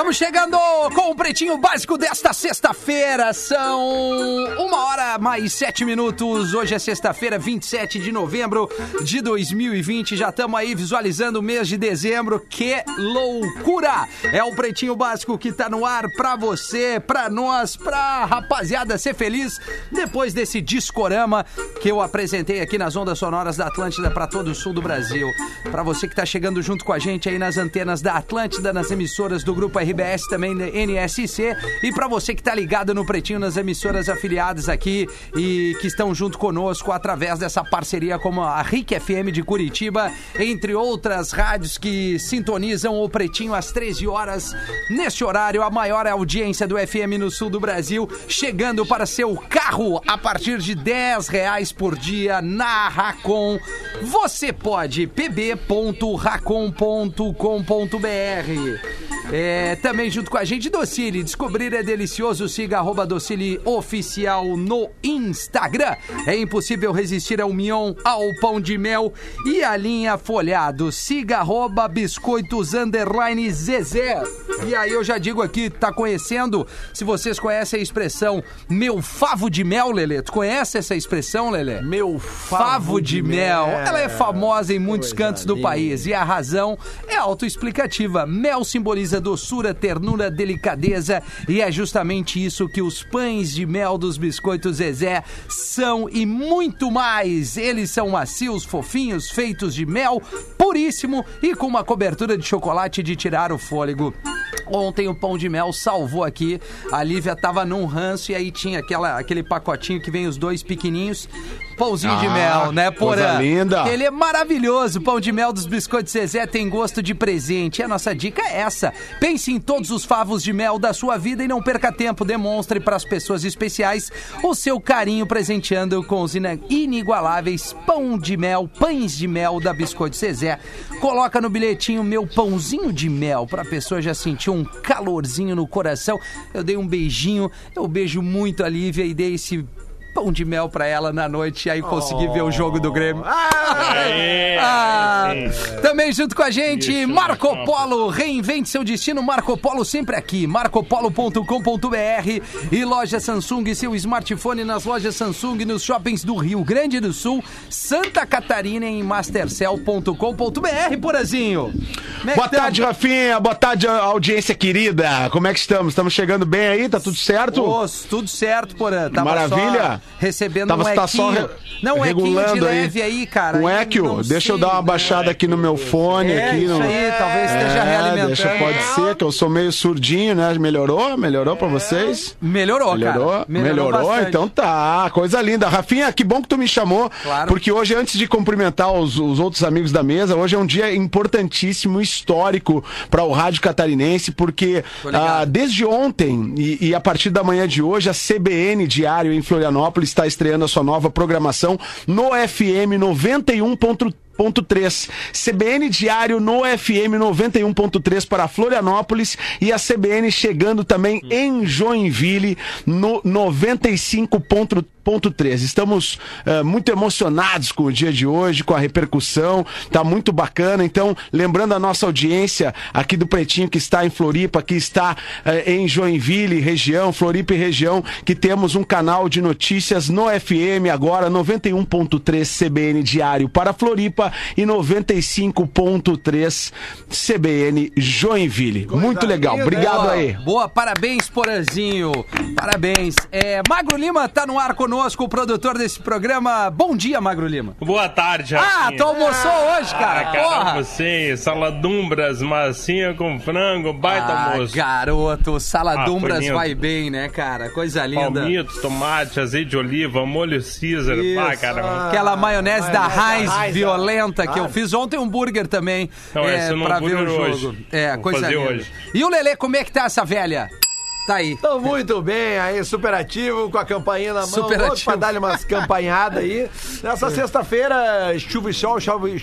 Estamos chegando com o Pretinho Básico desta sexta-feira. São uma hora mais sete minutos. Hoje é sexta-feira, 27 de novembro de 2020. Já estamos aí visualizando o mês de dezembro. Que loucura! É o Pretinho Básico que está no ar para você, para nós, para rapaziada ser feliz depois desse discorama que eu apresentei aqui nas ondas sonoras da Atlântida para todo o sul do Brasil. Para você que está chegando junto com a gente aí nas antenas da Atlântida, nas emissoras do grupo RBS, também da NSC. E para você que tá ligado no Pretinho nas emissoras afiliadas aqui e que estão junto conosco através dessa parceria como a RIC FM de Curitiba, entre outras rádios que sintonizam o Pretinho às 13 horas. Neste horário, a maior audiência do FM no sul do Brasil, chegando para seu carro a partir de 10 reais por dia na Racon. Você pode pb.racon.com.br. É, também junto com a gente, Docile. Descobrir é delicioso. Siga arroba Docile Oficial no Instagram. É impossível resistir ao mignon, ao pão de mel e à linha folhado. Siga arroba Biscoitos Underline Zezé. E aí eu já digo aqui, tá conhecendo? Se vocês conhecem a expressão meu favo de mel, Lelê. Tu conhece essa expressão, Lelê? Meu Favo de mel. Ela é famosa em muitos Coisa cantos do linda. país e a razão é autoexplicativa. Mel simboliza doçura, ternura, delicadeza e é justamente isso que os pães de mel dos biscoitos Zezé são e muito mais. Eles são macios, fofinhos, feitos de mel puríssimo e com uma cobertura de chocolate de tirar o fôlego. Ontem o pão de mel salvou aqui. A Lívia tava num ranço e aí tinha aquela, aquele pacotinho que vem os dois pequenininhos. Pãozinho de Ah, mel, né, coisa Porã? linda. Ele é maravilhoso. Pão de mel dos biscoitos Zezé tem gosto de presente. E a nossa dica é essa. Pense em todos os favos de mel da sua vida e não perca tempo. Demonstre para as pessoas especiais o seu carinho presenteando com os inigualáveis pão de mel, pães de mel da Biscoito Zezé. Coloca no bilhetinho meu pãozinho de mel para a pessoa já sentir um calorzinho no coração. Eu dei um beijinho, eu beijo muito a Lívia e dei esse pão de mel pra ela na noite e aí consegui ver o jogo do Grêmio. Ah, também junto com a gente, Isso, Marco Marco. Polo, reinvente seu destino, Marco Polo sempre aqui, marcopolo.com.br e loja Samsung, seu smartphone nas lojas Samsung, nos shoppings do Rio Grande do Sul, Santa Catarina em mastercell.com.br, Porazinho. É Boa tamo? tarde, Rafinha. Boa tarde, audiência querida. Como é que estamos? Estamos chegando bem aí? Tá tudo certo? Ô, tudo certo, Porã. Maravilha. só recebendo Tava- um tá só re- Não, um equinho de regulando aí. leve aí, cara. Um equio. Deixa eu dar uma né? baixada aqui no meu fone. É, aqui isso no... aí, talvez esteja É, realimentando. Deixa, pode ser, que eu sou meio surdinho, né? Melhorou? Melhorou pra vocês? Melhorou, Melhorou? cara. Melhorou? bastante. Então tá, coisa linda. Rafinha, que bom que tu me chamou. Claro. Porque hoje, antes de cumprimentar os, os outros amigos da mesa, hoje é um dia importantíssimo, histórico para o rádio catarinense, porque ah, desde ontem e, e a partir da manhã de hoje, a CBN Diário em Florianópolis está estreando a sua nova programação no FM 91.3. Ponto 3. CBN Diário no FM 91.3 para Florianópolis e a CBN chegando também em Joinville no 95.3. Estamos eh, muito emocionados com o dia de hoje, com a repercussão, tá muito bacana. Então, lembrando a nossa audiência aqui do Pretinho que está em Floripa, que está eh, em Joinville, região, Floripa e região, que temos um canal de notícias no FM agora 91.3 CBN Diário para Floripa e 95.3 CBN Joinville. Muito legal. Obrigado Boa, aí. Boa, parabéns, Porazinho. Parabéns. É, Magro Lima tá no ar conosco, o produtor desse programa. Bom dia, Magro Lima. Boa tarde, Ah, Rafinha. tu almoçou hoje, cara. Ah, cara, Porra. almocei, saladumbras, massinha com frango, baita Ah, almoço. garoto, saladumbras Ah, vai bem, né, cara? Coisa linda. Palmitos, tomate, azeite de oliva, molho Caesar. Pá, cara. Aquela maionese da Heinz Violenta que ah. eu fiz ontem um burger também. Não, é, esse eu não pra ver o jogo. hoje. É, Vou coisa fazer linda. hoje. E o Lelê, como é que tá essa velha? Tá aí. Tô muito bem aí, super ativo, com a campainha na mão. Super louco ativo. Pra dar-lhe umas campanhadas aí. Nessa sexta-feira, chuva e sol, chove,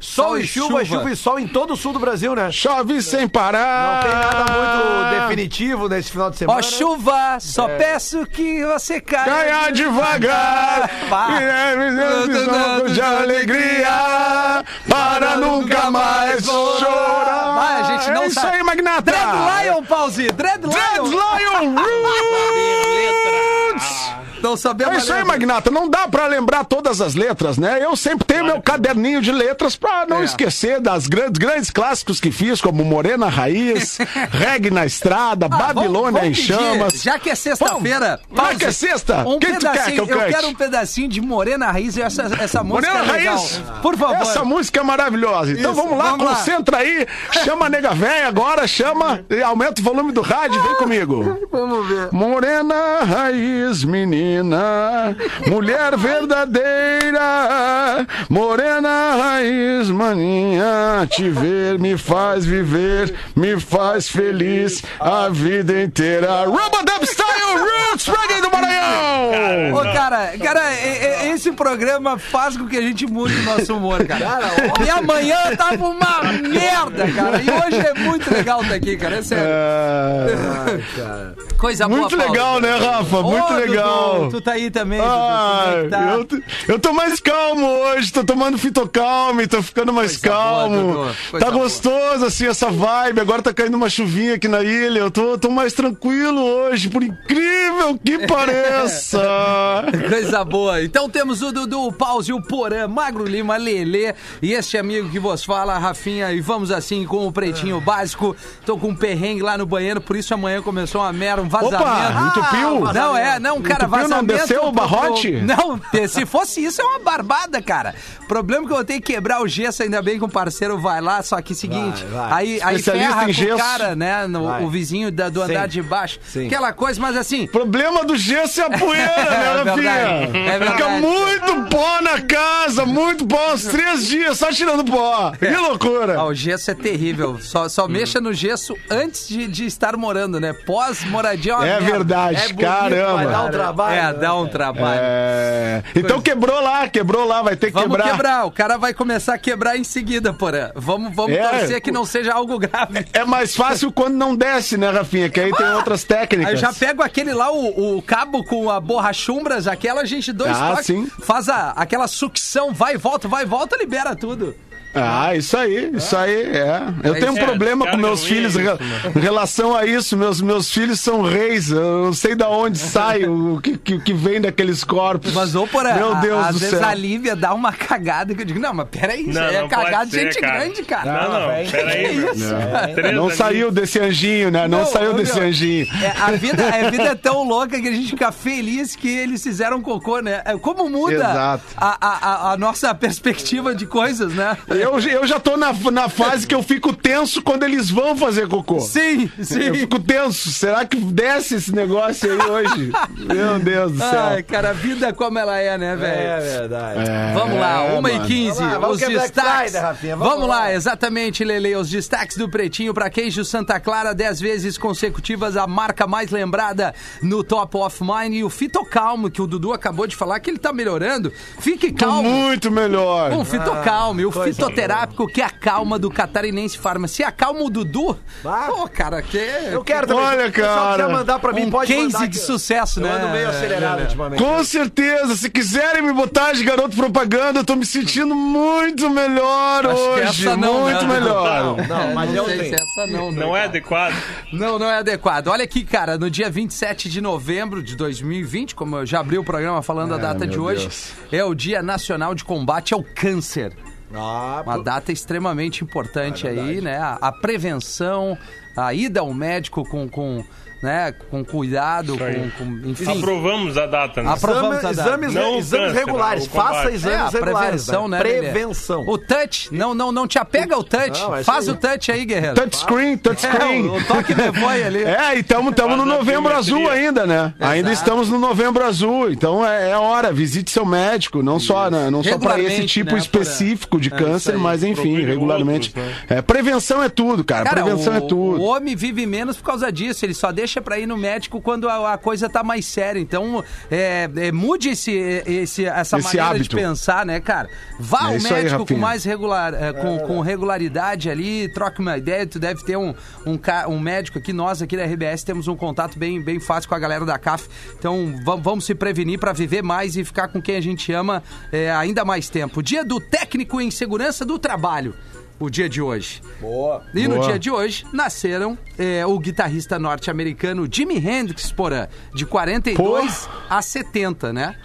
sol, sol, e chuva, chuva. chuva e sol em todo o sul do Brasil, né? Chove sem Não parar. tem nada muito definitivo nesse final de Ó, semana. chuva, só peço que você caia. Ganhar devagar. É, de alegria. Para nunca mais chorar. Vai, a gente não é isso sabe. aí, Magnata. Dread Lion, Pause! Dread Dread Lion! Sabemos É isso aí. Magnata. Não dá pra lembrar todas as letras, né? Eu sempre tenho meu caderninho de letras pra não É. esquecer das grandes, grandes clássicos que fiz, como Morena Raiz, Reggae na Estrada, Ah, vamos- Babilônia vamos em pedir, chamas. Já que é sexta-feira. Vamos. Já que é sexta, Um quem tu quer que eu cante? quero um pedacinho de Morena Raiz e essa, essa música Morena é legal. Raiz. Por favor. Essa música é maravilhosa. Então Isso, vamos lá, vamos lá. concentra aí. Chama a nega véia agora, chama. e Aumenta o volume do rádio, vem comigo. Vamos ver. Morena raiz, menina, mulher verdadeira, morena raiz, maninha, te ver me faz viver, me faz feliz a vida inteira. Rubadub Style Roots Reggae do Maranhão! Ô, cara, cara, esse programa faz com que a gente mude o nosso humor, cara. e amanhã tava uma merda, cara. E hoje é muito legal estar aqui, cara. É sério. É, Coisa boa, muito Paulo. legal, né, Rafa? Muito Ô, legal. Dudu, tu tá aí também, Dudu. Ah, Como é tá? eu, t- eu tô mais calmo hoje, tô tomando fitocalme, tô ficando mais Coisa calmo. Dudu, tá boa. gostoso, assim, essa vibe. Agora tá caindo uma chuvinha aqui na ilha. Eu tô, tô mais tranquilo hoje, por incrível que pareça. Coisa boa. Então temos o Dudu, o Pause, o Porã, Magro Lima, Lelê e este amigo que vos fala, Rafinha. E vamos assim com o pretinho básico. Tô com um perrengue lá no banheiro, por isso amanhã começou uma merda, um vazamento. Opa, entupiu? Não, é, não, cara, Entupiu, não desceu o barrote? pro- Não, se fosse isso é uma barbada, cara. Problema é que eu vou ter que quebrar o gesso, ainda bem que o parceiro vai lá, só que seguinte, Vai, vai. aí, aí ferra em com o gesso. cara, né, no- Vai. o vizinho da- do andar Sim. de baixo. Sim. Aquela coisa, mas assim, Problema do gesso é a poeira, É né, verdade, Rafinha? é verdade. Fica muito pó na casa, muito pó, uns três dias só tirando pó. Que loucura. Ah, o gesso é terrível. Só, só mexa no gesso antes de, de estar morando, né? Pós-moradia é uma É merda. verdade, É bonito, caramba. mas Dá um trabalho. É, dá um trabalho. É... Então quebrou lá, quebrou lá, vai ter que Vamos quebrar. quebrar. O cara vai começar a quebrar em seguida, porã. Vamos, vamos É. torcer que não seja algo grave. É mais fácil quando não desce, né, Rafinha? Que aí tem outras técnicas. Aí eu já pego aquele lá, o, o cabo com a borrachumbras, aquela gente dois Ah, toques, sim. faz a, aquela sucção, vai e volta, vai e volta, libera tudo. Ah, isso aí, isso aí, é. Eu É tenho um isso. problema É, com meus filhos ruim, em isso, re- em relação a isso. Meus, meus filhos são reis. Eu não sei da onde sai o que, que, que vem daqueles corpos. Mas, ô, porã, Meu a- Deus às do vezes céu. a Lívia dá uma cagada que eu digo, não, mas peraí, isso Não, aí é não pode cagada de ser, gente cara. grande, cara. Não, não, velho. peraí, meu. Três Não saiu desse anjinho, né? Não, Não, saiu ô, desse meu, anjinho. É, a, vida, a vida é tão louca que a gente fica feliz que eles fizeram cocô, né? É, Como muda Exato. a, a, a- a nossa perspectiva de coisas, né? Eu, eu já tô na, na fase que eu fico tenso quando eles vão fazer cocô. Sim, Eu sim. fico tenso. Será que desce esse negócio aí hoje? Meu Deus do céu. Ai, cara, a vida como ela é, né, velho? É verdade. É, Vamos lá, 1 e mano. 15 Vamos lá, vamos os é destaques. Friday, Rafinha, Vamos, vamos lá. lá. exatamente, Lele. Os destaques do Pretinho para queijo Santa Clara, 10 vezes consecutivas, a marca mais lembrada no Top of Mind. E o Fitocalmo, que o Dudu acabou de falar que ele tá melhorando. Fique Tô calmo. muito melhor. Um fitocalme, o coisa fitoterápico que acalma do Catarinense Pharmacy. Acalma o Dudu. Ah. Pô, cara, que. Eu quero também. Olha, Se cara, quiser mandar pra mim, um pode case mandar. de que sucesso, eu né? ando meio acelerado Lelê? ultimamente. Com certeza, se quiserem me botar de garoto propaganda, eu tô me sentindo muito melhor Acho que hoje. essa não, muito né? melhor. Não, mas não eu sei tenho. se essa não, né, Não é cara? adequado. Não, não é adequado. Olha aqui, cara, no dia 27 de novembro de 2020, como eu já abri o programa falando a data de hoje, Deus. é o Dia Nacional de Combate ao Câncer. Ah, Uma data extremamente importante aí, né? A, a prevenção, a ida ao médico com, com, né, com cuidado, com, com- enfim. Aprovamos a data, né? Apro- aprovamos a data. exames, Não exames câncer, regulares. Faça É, exames a regulares. prevenção, né? Prevenção. O touch, não, não, não te apega ao touch. Não, é Faz aí. o touch aí, guerreiro. Touchscreen, touchscreen. É, o, o toque me foi ali. É, e estamos no novembro azul ainda, né? Ainda estamos no novembro azul. Então é, é hora, visite seu médico. Não só, né, não só para esse tipo né, específico de É, câncer, mas enfim, regularmente. outros, É, prevenção é tudo, cara. Cara, prevenção o, é tudo. o homem vive menos por causa disso. Ele só deixa pra ir no médico quando a, a coisa tá mais séria. Então, é, é, mude esse, esse, essa Esse maneira hábito. de pensar, né, cara? Vá É ao isso aí, médico com mais regular, é, com, com regularidade ali, troque uma ideia. Tu deve ter um, um, um médico aqui. Nós aqui da RBS temos um contato bem, bem fácil com a galera da CAF. Então, va- vamos se prevenir pra viver mais e ficar com quem a gente ama é, ainda mais tempo. Dia do técnico em segurança do trabalho. O dia de hoje. Boa. E no Boa. dia de hoje nasceram é, o guitarrista norte-americano Jimi Hendrix, porã, de 42 a 70, né?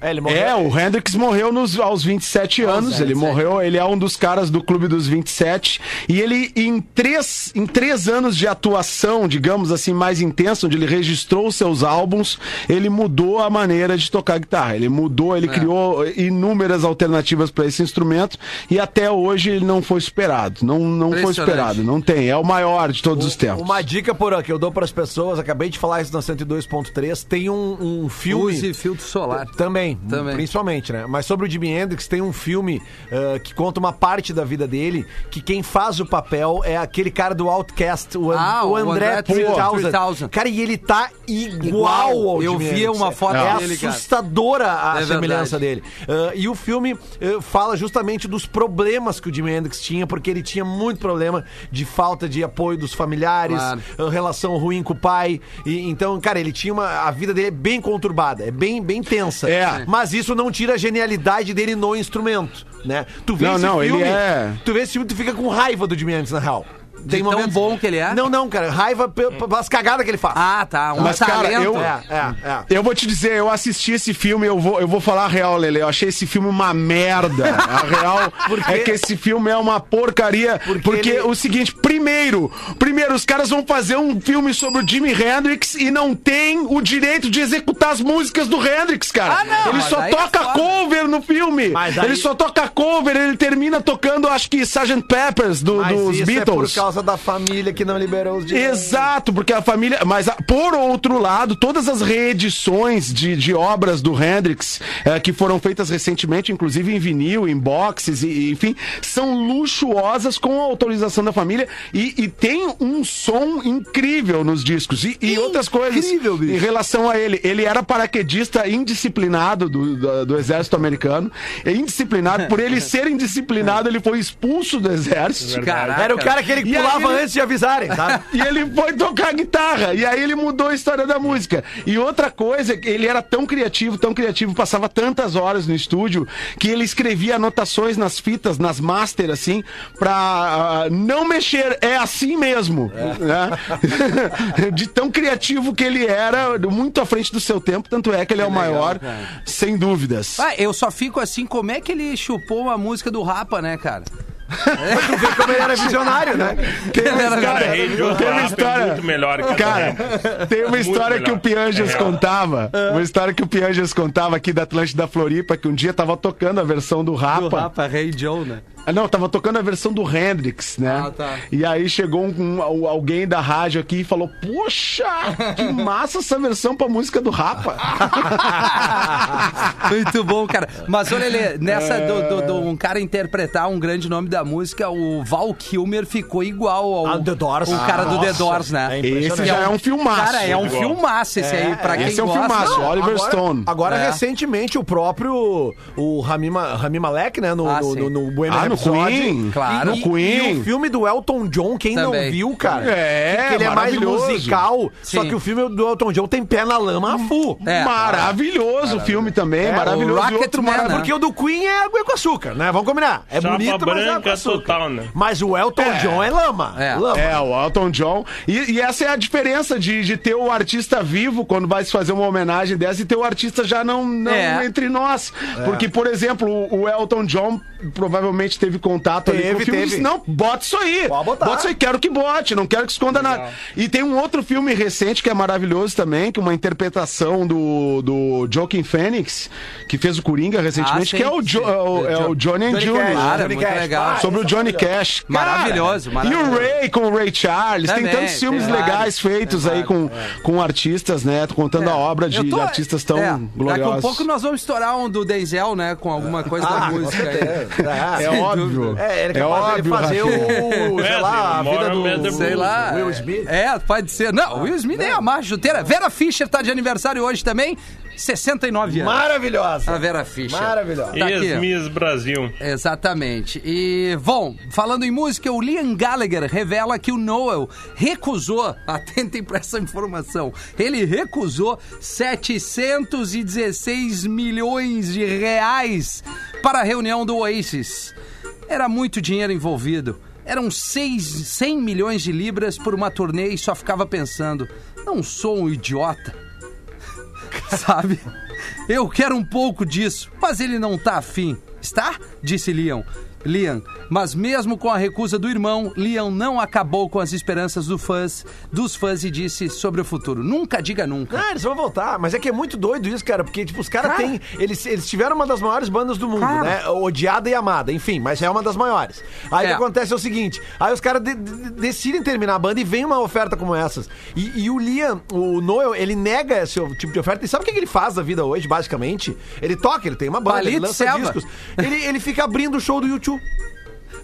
É, ele morreu. É, o Hendrix morreu nos, aos 27 anos. Ele 27. morreu, ele é um dos caras do Clube dos 27. E ele, em três, em três anos de atuação, digamos assim, mais intensa, onde ele registrou os seus álbuns, ele mudou a maneira de tocar guitarra. Ele mudou, ele criou inúmeras alternativas para esse instrumento. E até hoje ele não foi superado. Não, não foi superado. Não tem. É o maior de todos os tempos. Uma dica por que eu dou para as pessoas, acabei de falar isso na 102.3, tem um, um filme Use filtro solar. também, Também. principalmente, né? Mas sobre o Jimi Hendrix tem um filme ah, que conta uma parte da vida dele, que quem faz o papel é aquele cara do Outcast, o, An- Ah, o o André André 3000. 3000. Cara, e ele tá igual, Igual. ao Eu Jimi vi Hendrix. uma foto é dele, cara. assustadora a É semelhança verdade. dele. Ah, e o filme ah, fala justamente dos problemas que o Jimi Hendrix tinha, porque ele tinha muito problema de falta de apoio dos familiares, Claro. relação ruim com o pai. E, então, cara, ele tinha uma. A vida dele é bem conturbada, é bem, bem tensa. É. Mas isso não tira a genialidade dele no instrumento, né? Tu vê Não, esse não, ele filme, é- Tu vê esse filme, tu fica com raiva do Jimi Hendrix, na real. De tão bom que ele é? Não, não, cara. Raiva pe- pelas cagadas que ele faz. Ah, tá. Um Mas, cara, eu- É, é, é. Eu vou te dizer, eu assisti esse filme, eu vou, eu vou falar a real, Lele. Eu achei esse filme uma merda. A real é que esse filme é uma porcaria. Porque Porque, ele- o seguinte, primeiro, primeiro, os caras vão fazer um filme sobre o Jimi Hendrix e não tem o direito de executar as músicas do Hendrix, cara. Ah, não, ele mas só é toca foda. cover no filme. Mas aí- Ele só toca cover, ele termina tocando, acho que Sgt. Peppers do- Mas dos isso Beatles. Causa da família que não liberou os direitos. Exato, porque a família. Mas, a- por outro lado, todas as reedições de, de obras do Hendrix, eh, que foram feitas recentemente, inclusive em vinil, em boxes, e, enfim, são luxuosas com a autorização da família e, e tem um som incrível nos discos. E, e outras coisas Incrível, bicho. em relação a ele. Ele era paraquedista indisciplinado do, do, do exército americano. É indisciplinado. Por ele ser indisciplinado, ele foi expulso do exército. Caraca. Era o cara que ele pulava ele- antes de avisarem, sabe? E ele foi tocar guitarra. E aí ele mudou a história da música. E outra coisa, ele era tão criativo, tão criativo, passava tantas horas no estúdio, que ele escrevia anotações nas fitas, nas master, assim, pra ah, não mexer. É assim mesmo. né? De tão criativo que ele era, muito à frente do seu tempo. Tanto é que ele é o maior, sem dúvidas. Ah, eu só fico assim, como é que ele chupou uma música do Rapa, né, cara? Tu vê como ele era visionário, né? Tem uma história, Cara, tem uma Rap é história. muito melhor que Cara, tem uma Muito história que o Pianjas É contava. Uma história que o Pianjas contava aqui da Atlântida Floripa, que um dia tava tocando a versão do Rapa. Do Rapa, Rei Joe, né? Ah, Não, tava tocando a versão do Hendrix, né? Ah, tá. E aí chegou um- um- alguém da rádio aqui e falou: Poxa, que massa essa versão pra música do Rapa. Muito bom, cara. Mas olha, Lelê, nessa do, do- do um cara interpretar um grande nome da música, o Val Kilmer ficou igual ao Ah, The Doors. o cara Ah, do The. Doors, né? É Esse já é um filmaço. Cara, é um Igual. filmaço esse aí, pra quem esse é um gosta. filmaço, Não, Oliver agora, Stone. Agora, É. recentemente, o próprio o Rami, Rami Malek, né? No, Ah, no, no, no Bohemian Ah. Queen. Claro. E, No Queen. E o filme do Elton John, quem Também. não viu, cara? É, que ele é mais maravilhoso. musical, só Sim. que o filme do Elton John tem pé na lama a full. É. maravilhoso o filme também, É, maravilhoso. o outro Man, maravilhoso. né? Porque o do Queen é água com açúcar, né? Vamos combinar. É Chapa bonito, mas é água com branca açúcar. total, né? Mas o Elton John é lama. É. lama. É, o Elton John. E, e essa é a diferença de, de ter o artista vivo quando vai se fazer uma homenagem dessa e ter o artista já não, não É. entre nós. Porque, por exemplo, o, o Elton John provavelmente teve contato ali Teve, com o filme e disse, não, bota isso aí. Pode botar. Bota isso aí, quero que bote, não quero que esconda nada. E tem um outro filme recente que é maravilhoso também, que é uma interpretação do, do Joaquin Phoenix, que fez o Coringa recentemente, Ah, que é o, Jo- é o, é o Johnny and Johnny Junior. É Johnny muito Cash. legal. Ah, Sobre o é Johnny. Cash. Cara, Maravilhoso, maravilhoso. E o Ray com o Ray Charles. Também, tem tantos filmes tem legais vários, feitos aí com, com artistas, né? Contando a obra de, tô- de artistas tão é, Daqui gloriosos. a pouco nós vamos estourar um do Denzel, né? Com alguma coisa da Ah, com música aí. certeza. É Sem óbvio, óbvio. dúvida. É, ele é É capaz óbvio, de fazer Rafinha. o, sei É, lá, a vida do Sei lá. Will Smith. É, pode ser. Não, Will Smith nem a mais chuteira. Vera Fischer tá de aniversário hoje também. 69 anos. Maravilhosa. A Vera Fischer. Maravilhosa. Tá. Ex-Miss Brasil. Exatamente. E, bom, falando em música, o Liam Gallagher revela que o Noel recusou, atentem para essa informação, ele recusou 716 milhões de reais para a reunião do Oasis. Era muito dinheiro envolvido. Eram seis, 100 milhões de libras por uma turnê e só ficava pensando, não sou um idiota. Sabe? Eu quero um pouco disso, mas ele não tá afim. Está? Disse Liam. Liam, mas mesmo com a recusa do irmão, Liam não acabou com as esperanças do fãs, dos fãs e disse sobre o futuro: nunca diga nunca. Ah, eles vão voltar, mas é que é muito doido isso, cara, porque, tipo, os caras Cara. têm. Eles, eles tiveram uma das maiores bandas do mundo, Cara. né? Odiada e amada, enfim, mas é uma das maiores. Aí o É. que acontece é o seguinte: aí os caras de- de- decidem terminar a banda e vem uma oferta como essas. E, e o Liam, o Noel, ele nega esse tipo de oferta. E sabe o que que ele faz da vida hoje, basicamente? Ele toca, ele tem uma banda, ele lança Selva. discos. Ele, ele fica abrindo o show do YouTube. Tchau.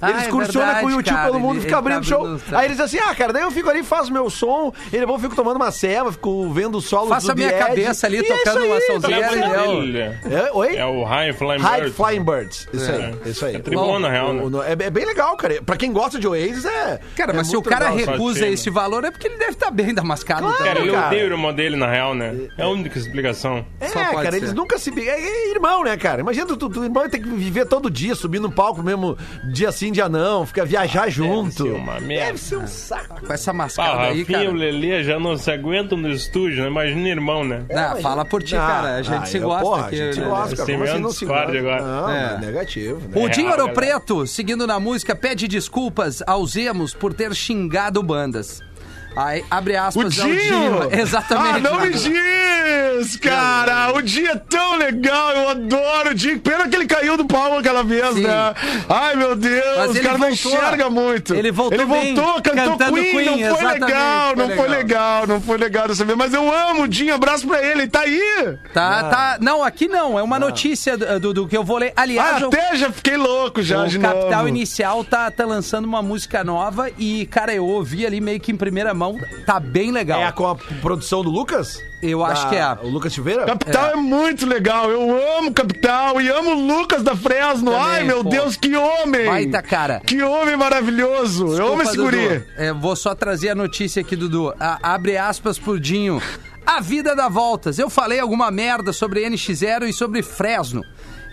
Ah, Ele é excursiona verdade, com o YouTube cara, pelo mundo, ele- fica abrindo tá show. abrindo- Aí eles dizem assim: ah, cara, daí eu fico ali, faço meu som, ele vou fico tomando uma ceva, fico vendo os solos Faço do a minha Edge, cabeça ali, é tocando uma aí, sonzeira tá e bom. é o- Ele É, oi? é o High Flying High Bird. Flying Birds. Isso É. aí, isso aí. É tribuna, na real, né? O- o- é, é bem legal, cara. Pra quem gosta de Oasis, é. Cara, é mas se o cara legal. recusa esse valor é porque ele deve estar bem damascado Claro, também. Cara, ele odeia o irmão dele, na real, né? É a única explicação. É, Só pode cara, ser. eles nunca se. É, é irmão, né, cara? Imagina tu, irmão tem que viver todo dia, subir no palco mesmo, dia sim, dia não, fica viajar junto. ser uma merda. Deve ser um saco. Com essa Ah, mascada o aí, Rafinha cara. o Lelê já não se aguentam no estúdio, né? Imagina irmão, né? Não, fala por ti, cara. A gente ah, se eu- gosta porra, aqui. A gente se né? gosta, cara. Sem Como assim menos não se gosta? agora. Não, É. é negativo. Né? O É Dinho Ouro. Preto, seguindo na música, pede desculpas aos emos por ter xingado bandas. Aí, abre O aspas ao Dinho! Exatamente. Ah, não me diz, cara! O dia é tão legal, eu adoro o dia. Pena que ele caiu do palco aquela vez, Sim. né? Ai, meu Deus, Mas os ele caras não voltou. enxergam muito. Ele voltou Ele bem, voltou, cantou cantando Queen, Queen, não foi legal, foi não foi legal. legal, não foi legal dessa vez. Mas eu amo o Dinho, abraço pra ele, tá aí. Tá, tá. Não, aqui não. É uma notícia do, do que eu vou ler. Aliás, Ah, eu- até já fiquei louco já o de Capital novo. Inicial tá, tá lançando uma música nova e, cara, eu ouvi ali meio que em primeira mão. Tá bem legal. É a, com a produção do Lucas? Eu acho que é. O Lucas Silveira? Capital é. muito legal, eu amo Capital e amo o Lucas da Fresno. Também, Ai, meu pô. Deus, que homem! Baita cara. Que homem maravilhoso! eu amo Desculpa, esse guri. É, vou só trazer a notícia aqui, Dudu. A- abre aspas pro Dinho. A vida dá voltas. Eu falei alguma merda sobre NX0 e sobre Fresno.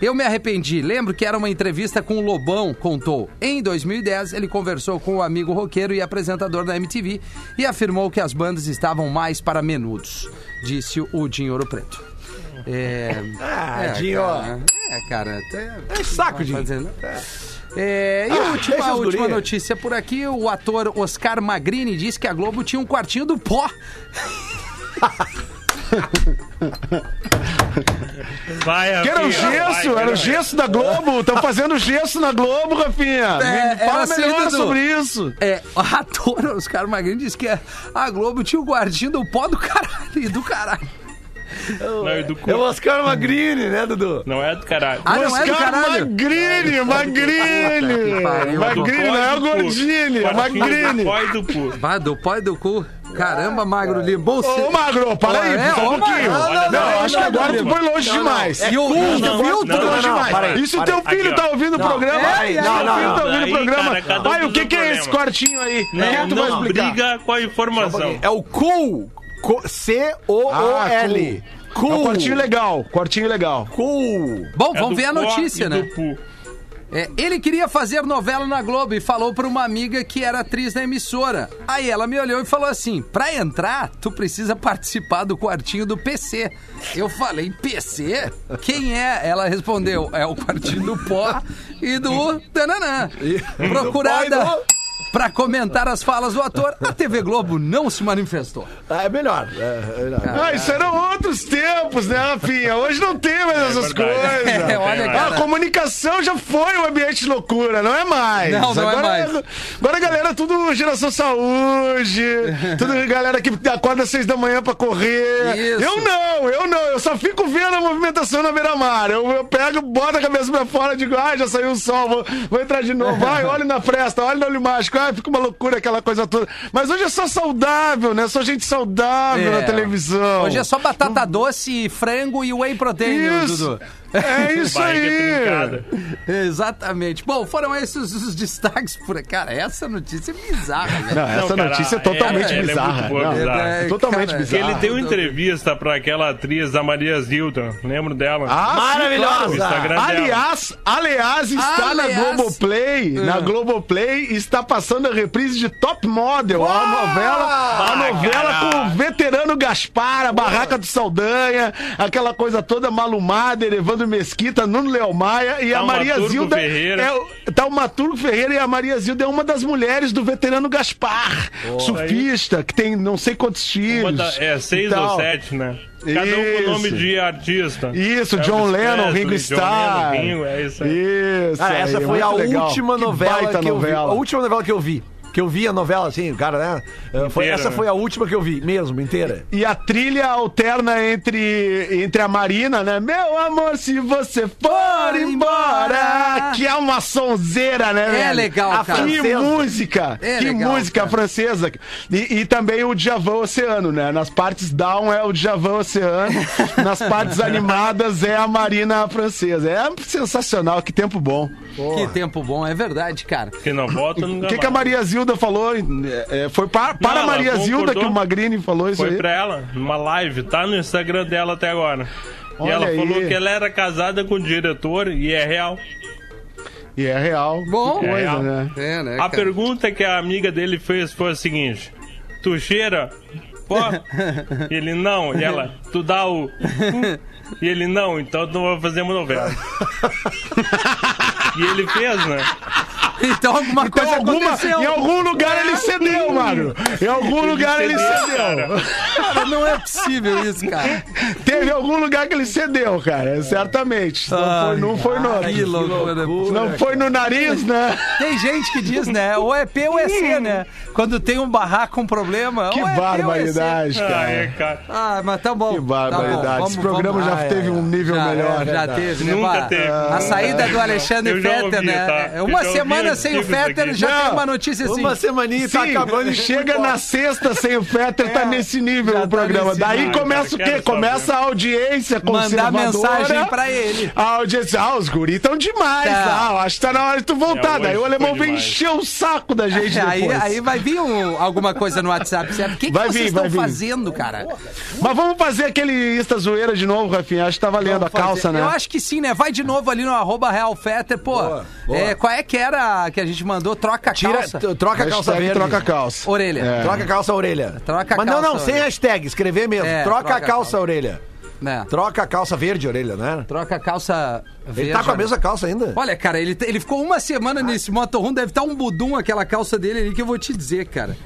Eu me arrependi. Lembro que era uma entrevista com o Lobão, contou. Em 2010, ele conversou com o amigo roqueiro e apresentador da MTV e afirmou que as bandas estavam mais para menudos, disse o Dinho Ouro Preto. É, Ah, é, Dinho. Cara, é, cara. Até, É saco, Dinho. Fazendo- É, e a Ah, última, a última notícia por aqui, o ator Oscar Magrini disse que a Globo tinha um quartinho do pó. Vai, Que era o Rafinha, vai, gesso, era o gesso da Globo. Estão fazendo gesso na Globo, Rafinha. É, Me fala era assim, melhor Dudu. sobre isso. É, o ator Oscar Magrini disse que a Globo tinha um quartinho do pó do caralho e do caralho. Não, é do cu. É o Oscar Magrini, né, Dudu? Não é do caralho. Ah, não é do Oscar caralho? Magrini, Magrini. pariu. Magrini, não é o Gordini, é Magrini. Pai do cu. Vai, do pó e do cu. Caramba, Magro Lima. Bom, Ô, Magro, para aí, É, só um pouquinho. Não, não, acho que não, agora não, tu não. foi longe demais. E o filtro, longe Não, não, demais. para aí, E se o para teu filho tá ouvindo o Não, programa? é, Se é, o teu não, filho não. tá ouvindo o programa. cara, cada um Ai, o que é esse quartinho aí? Não, que tu vai não explicar? briga com a informação. É o Cool. Co- C-O-O-L. É um quartinho legal, quartinho legal. Cool. Bom, É vamos do ver a notícia, né? do. É, ele queria fazer novela na Globo e falou pra uma amiga que era atriz da emissora. Aí ela me olhou e falou assim: pra entrar, tu precisa participar do quartinho do PC. Eu falei: PC? Quem é? Ela respondeu: é o quartinho do pó e do Tananã. do Procurada. Pó Pra comentar as falas do ator, a TV Globo não se manifestou. Ah, é melhor. É, é melhor. Ah, isso eram outros tempos, né, Rafinha? Hoje não tem mais essas verdade. coisas. É, olha, Ah, a comunicação já foi um ambiente de loucura, não é mais. Não, não é agora, mais. Agora a galera é tudo geração saúde, tudo galera que acorda às seis da manhã pra correr. Isso. Eu não, eu não, eu só fico vendo a movimentação na beira-mar. Eu, eu pego, boto a cabeça pra fora e digo, ah, já saiu o sol, vou, vou entrar de novo. Vai, olha na fresta, olha no olho mágico, ah, fica uma loucura aquela coisa toda. Mas hoje é só saudável, né? Só gente saudável É. na televisão. Hoje é só batata doce, frango e whey protein, Isso. Dudu. É isso Barriga aí. Exatamente. Bom, foram esses os destaques por. Cara, essa notícia é bizarra, né? Não, essa Não, cara, notícia é totalmente ela- ela é bizarra. muito boa, Não, bizarra. é totalmente cara, bizarra. Ele deu entrevista pra aquela atriz, a Maria Zilda. Lembro dela? Ah, Maravilhosa. claro. dela. Aliás, aliás, está na Aliás. Globoplay. Na Globoplay está passando a reprise de Top Model, a novela, a novela cara. com o veterano Gaspar, a barraca do Saldanha, aquela coisa toda malumada, Evandro Mesquita, Nuno Leomaia e a Maria Taumaturgo Zilda. Ferreira. É, o- tá o Maturgo Ferreira e a Maria Zilda é uma das mulheres do veterano Gaspar, surfista, que tem não sei quantos filhos. Da- é, seis ou sete, né? Cada um com nome Isso. de artista. Isso, Elvis John Lennon, Presley, Ringo Starr. Lennon, Ringo, é isso aí. Isso. Cara, essa aí, foi a legal. última Que novela que eu vi. A última novela que eu vi. Que eu vi a novela, assim, cara, né? Uh, Foi, essa né? foi a última que eu vi, mesmo, inteira. E a trilha alterna entre, entre a Marina, né? Meu amor, se você for embora. Que é uma sonzeira, né? É velho? legal, a cara. Que Francesa. música. É que legal, música cara. francesa. E, e também o Djavan Oceano, né? Nas partes down é o Djavan Oceano. nas partes animadas é a Marina francesa. É sensacional. Que tempo bom. Que tempo bom, é verdade, cara. Que não vota, não O que, que a Maria Zilda falou? É, é, foi para, para ela Maria Zilda que o Magrini falou isso Foi aí. pra ela, numa live, tá no Instagram dela até agora. Olha e ela aí. falou que ela era casada com o diretor e é real. E é real. Bom. É coisa, real. né? É, né? A pergunta que a amiga dele fez foi a seguinte: Tu cheira? Pô? E ele não. E ela, tu dá o. E ele não, então tu vai fazer uma novela. e ele fez, né? Então alguma Então, coisa alguma, aconteceu. em algum lugar ele cedeu, mano. Em algum lugar ele cedeu, cara. Cara, não é possível isso, cara. Teve algum lugar que ele cedeu, cara. Certamente. Não foi, não foi no. Que loucura. Não foi no nariz, né? Tem gente que diz, né? Ou é P ou é C, né? Quando tem um barraco, um problema. Que ou é é C. barbaridade, Ah, cara. é, cara. Ah, mas tá bom. Que barbaridade. Tá bom. Esse programa já Ah, é, teve um nível já, melhor. é, já né? teve, né? Nunca Bah, teve. A saída do Alexandre ouvi, né? tá? É Uma semana sem o Fetter já Não, tem uma notícia assim. Uma semaninha tá Sim, acabando e chega na sexta sem o Fetter, tá É, nesse nível o tá programa. Daí nível. começa o Cara, quê? quero saber. Começa a audiência Mandar conservadora. mensagem pra ele. A audiência, ah, os guris tão demais, Tá. ah, acho que tá na hora de tu voltar. É, Daí o alemão vem encher o saco da gente Aí, depois. aí vai vir um- alguma coisa no WhatsApp, certo? O que, que Vai vocês vir, vai estão vir. fazendo, cara? Mas vamos fazer aquele Insta zoeira de novo, Rafinha. Acho que tá valendo a calça, Eu né? acho que sim, né? Vai de novo ali no arroba Real Fetter, pô. Boa, boa. É, qual é que era que a gente mandou? Troca a Tira, calça. troca a calça Hashtag verde. troca a calça. Orelha. É. Troca a calça orelha. Troca a Mas não, calça não, sem orelha. hashtag, escrever mesmo. É, troca, troca a a calça orelha. Né? Troca a calça verde orelha, né? Troca a calça verde. Ele tá com a mesma calça ainda? Olha, cara, ele, ele ficou uma semana nesse motorhome, deve estar um budum aquela calça dele ali que eu vou te dizer, cara.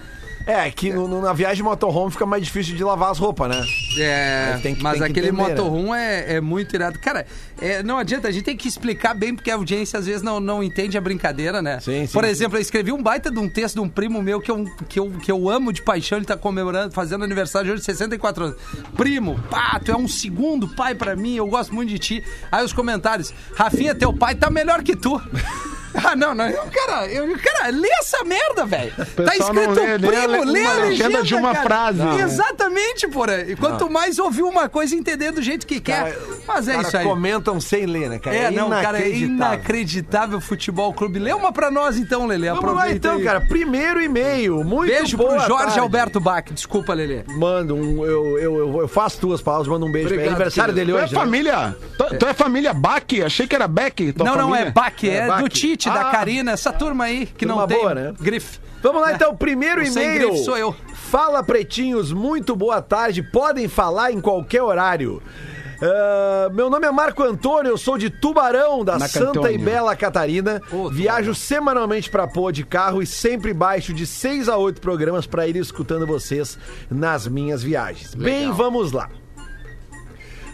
É, que no- no- na viagem de motorhome fica mais difícil de lavar as roupas, né? É, que- mas aquele entender, né? motorhome é, é muito irado. Cara, é, não adianta, a gente tem que explicar bem, porque a audiência às vezes não, não entende a brincadeira, né? Sim, sim, Por exemplo, eu escrevi um baita de um texto de um primo meu que eu, que eu, que eu amo de paixão, ele tá comemorando, fazendo aniversário de hoje, 64 anos. Primo, pá, tu é um segundo pai pra mim, eu gosto muito de ti. Aí os comentários, Rafinha, teu pai tá melhor que tu. Ah, não, não. Eu, cara, eu, cara, lê essa merda, velho. Tá não escrito lê, lê a primo, le- lê a legenda de uma cara. frase. Não. Exatamente, porra. E quanto mais ouvir uma coisa, entender do jeito que quer. Cara, Mas é cara, isso aí. comentam sem ler, né, cara? É, não, cara, é inacreditável. futebol clube. Lê uma pra nós então, Lelê. Vamos lá Aproveita então, aí. cara. Primeiro e-mail. Muito Beijo boa pro Jorge tarde. Alberto Bach. Desculpa, Lelê. Mando um. Eu, eu, eu, eu faço tuas palavras, mando um beijo. Obrigado, é aniversário querido. dele Tu é hoje. né? família. Tu, tu é família Bach? Achei que era Beck. não, não, é. Bach, é, É Bach. do Tite, da Ah. Karina, essa turma aí que Turma não tem boa, né? grife. Vamos lá então, primeiro e-mail. grife sou eu. Fala pretinhos, muito boa tarde. Podem falar em qualquer horário. Ah, meu nome é Marco Antônio, eu sou de Tubarão, da Marco Santa Antônio. e Bela Catarina. Ô, Viajo semanalmente pra Pô de carro e sempre baixo de 6 a 8 programas pra ir escutando vocês nas minhas viagens. Bem, vamos lá.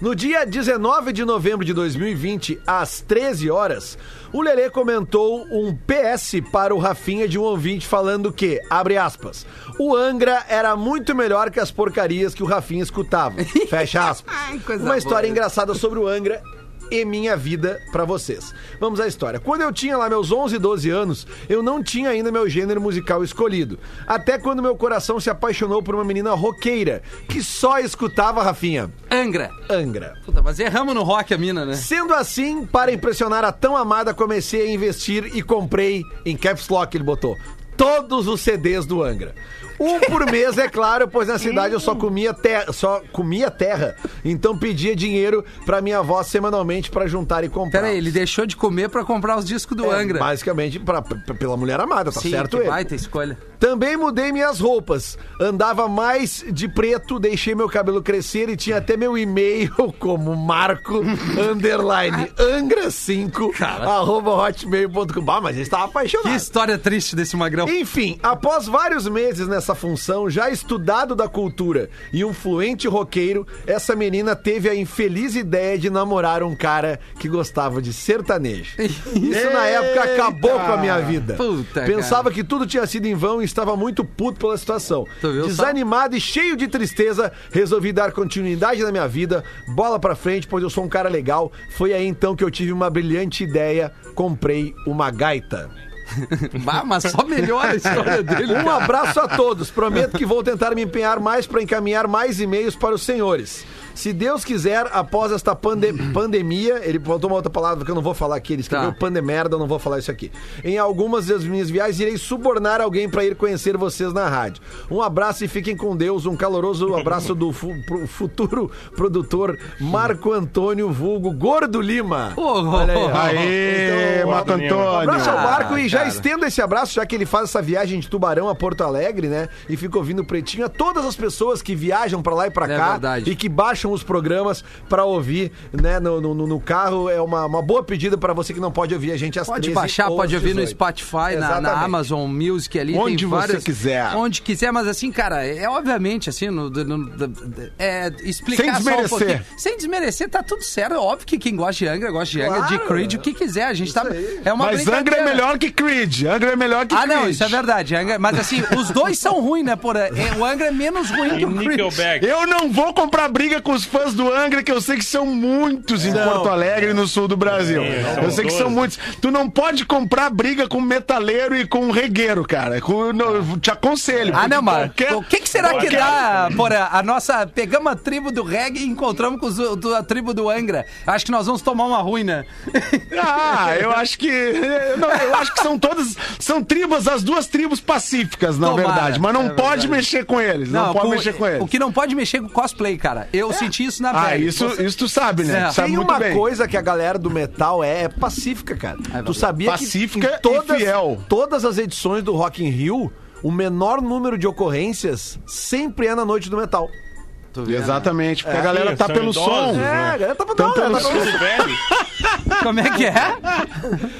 No dia 19 de novembro de 2020, às 13 horas, o Lelê comentou um PS para o Rafinha de um ouvinte falando que, abre aspas, o Angra era muito melhor que as porcarias que o Rafinha escutava. Fecha aspas. Ai, Uma história boa. engraçada sobre o Angra e minha vida pra vocês. Vamos à história. Quando eu tinha lá meus 11, 12 anos, eu não tinha ainda meu gênero musical escolhido. Até quando meu coração se apaixonou por uma menina roqueira, que só escutava, Rafinha, Angra. Angra. Puta, mas erramos no rock a mina, né? Sendo assim, para impressionar a tão amada, comecei a investir e comprei, em caps lock ele botou, todos os CDs do Angra. Um por mês, é claro, pois na cidade eu só comia terra, só comia terra. Então pedia dinheiro pra minha avó semanalmente pra juntar e comprar. Pera aí, ele deixou de comer pra comprar os discos do É, Angra. Basicamente pra, p- pela mulher amada, tá Sim, certo que ele. baita escolha. Também mudei minhas roupas. Andava mais de preto, deixei meu cabelo crescer e tinha até meu e-mail como Marco underline Angra5 arroba hotmail.com. Ah, mas ele estava Que apaixonado. história triste desse magrão. Enfim, após vários meses nessa função, já estudado da cultura e um fluente roqueiro, essa menina teve a infeliz ideia de namorar um cara que gostava de sertanejo. Isso na época acabou com a minha vida. Puta, Pensava que tudo tinha sido em vão e estava muito puto pela situação. Só? Desanimado e cheio de tristeza, resolvi dar continuidade na minha vida, bola pra frente, pois eu sou um cara legal. Foi aí então que eu tive uma brilhante ideia, comprei uma gaita. Bah, mas só melhora a história dele. Um abraço a todos. Prometo que vou tentar me empenhar mais para encaminhar mais e-mails para os senhores. Se Deus quiser, após esta pande- pandemia, ele botou uma outra palavra que eu não vou falar aqui, ele escreveu Tá. pandemerda, eu não vou falar isso aqui. Em algumas das minhas viagens, irei subornar alguém para ir conhecer vocês na rádio. Um abraço e fiquem com Deus. Um caloroso abraço do fu- pro- futuro produtor Marco Antônio Vulgo Gordo Lima. Olha aí. Aê, Então, Marco Um Antônio. abraço ao Ah, Marco e já cara. estendo esse abraço, já que ele faz essa viagem de Tubarão a Porto Alegre, né? E fica ouvindo o Pretinho a todas as pessoas que viajam pra lá e pra É cá verdade. e que baixam os programas pra ouvir, né, no, no, no carro. É uma, uma boa pedida pra você que não pode ouvir a gente às Pode 13 baixar, ou pode às ouvir no 18. Spotify, na, na Exatamente. Amazon Music ali. Onde tem você várias, quiser. Onde quiser, mas assim, cara, é obviamente assim, no, no- no- é explicar Sem só um desmerecer. pouquinho. Sem desmerecer, tá tudo certo. É óbvio que quem gosta de Angra, gosta de Angra, de Claro, Creed, o que quiser. A gente tá. aí. É uma Mas Angra é brincadeira. melhor que Creed. Angra é melhor que Ah, Creed. não, isso é verdade. Angra- mas assim, os dois são ruins, né? Por, é, o Angra é menos ruim que o Creed. Nickelback. Eu não vou comprar briga com os fãs do Angra, que eu sei que são muitos em Porto Alegre e no sul do Brasil. É, eu sei que são 12. muitos. Tu não pode comprar briga com metaleiro e com regueiro, cara. Com- não, eu te aconselho. Ah, não, mano. qualquer- O que, que será que qualquer- dá, porra? A nossa. Pegamos a tribo do reggae e encontramos com os, do- a tribo do Angra. Acho que nós vamos tomar uma ruim, né? Ah, eu acho que. eu não, eu acho que são todas. São tribos, as duas tribos pacíficas, na Tomara, verdade. Mas não é pode verdade. mexer com eles. Não, pode com- mexer com eles. O que não pode mexer com cosplay, cara. Eu senti isso na Ah, pele. isso, Você- isso tu sabe, né? É. Tu sabe Tem muito uma bem. coisa que a galera do metal é, é pacífica, cara. tu sabia Pacífica que em e todas, fiel. todas as edições do Rock in Rio, o menor número de ocorrências sempre é na noite do metal. Né? É, porque a É, galera sim, tá pelo idosos, som. né? É, a galera tá, pelo Tudo velho. Como é que é?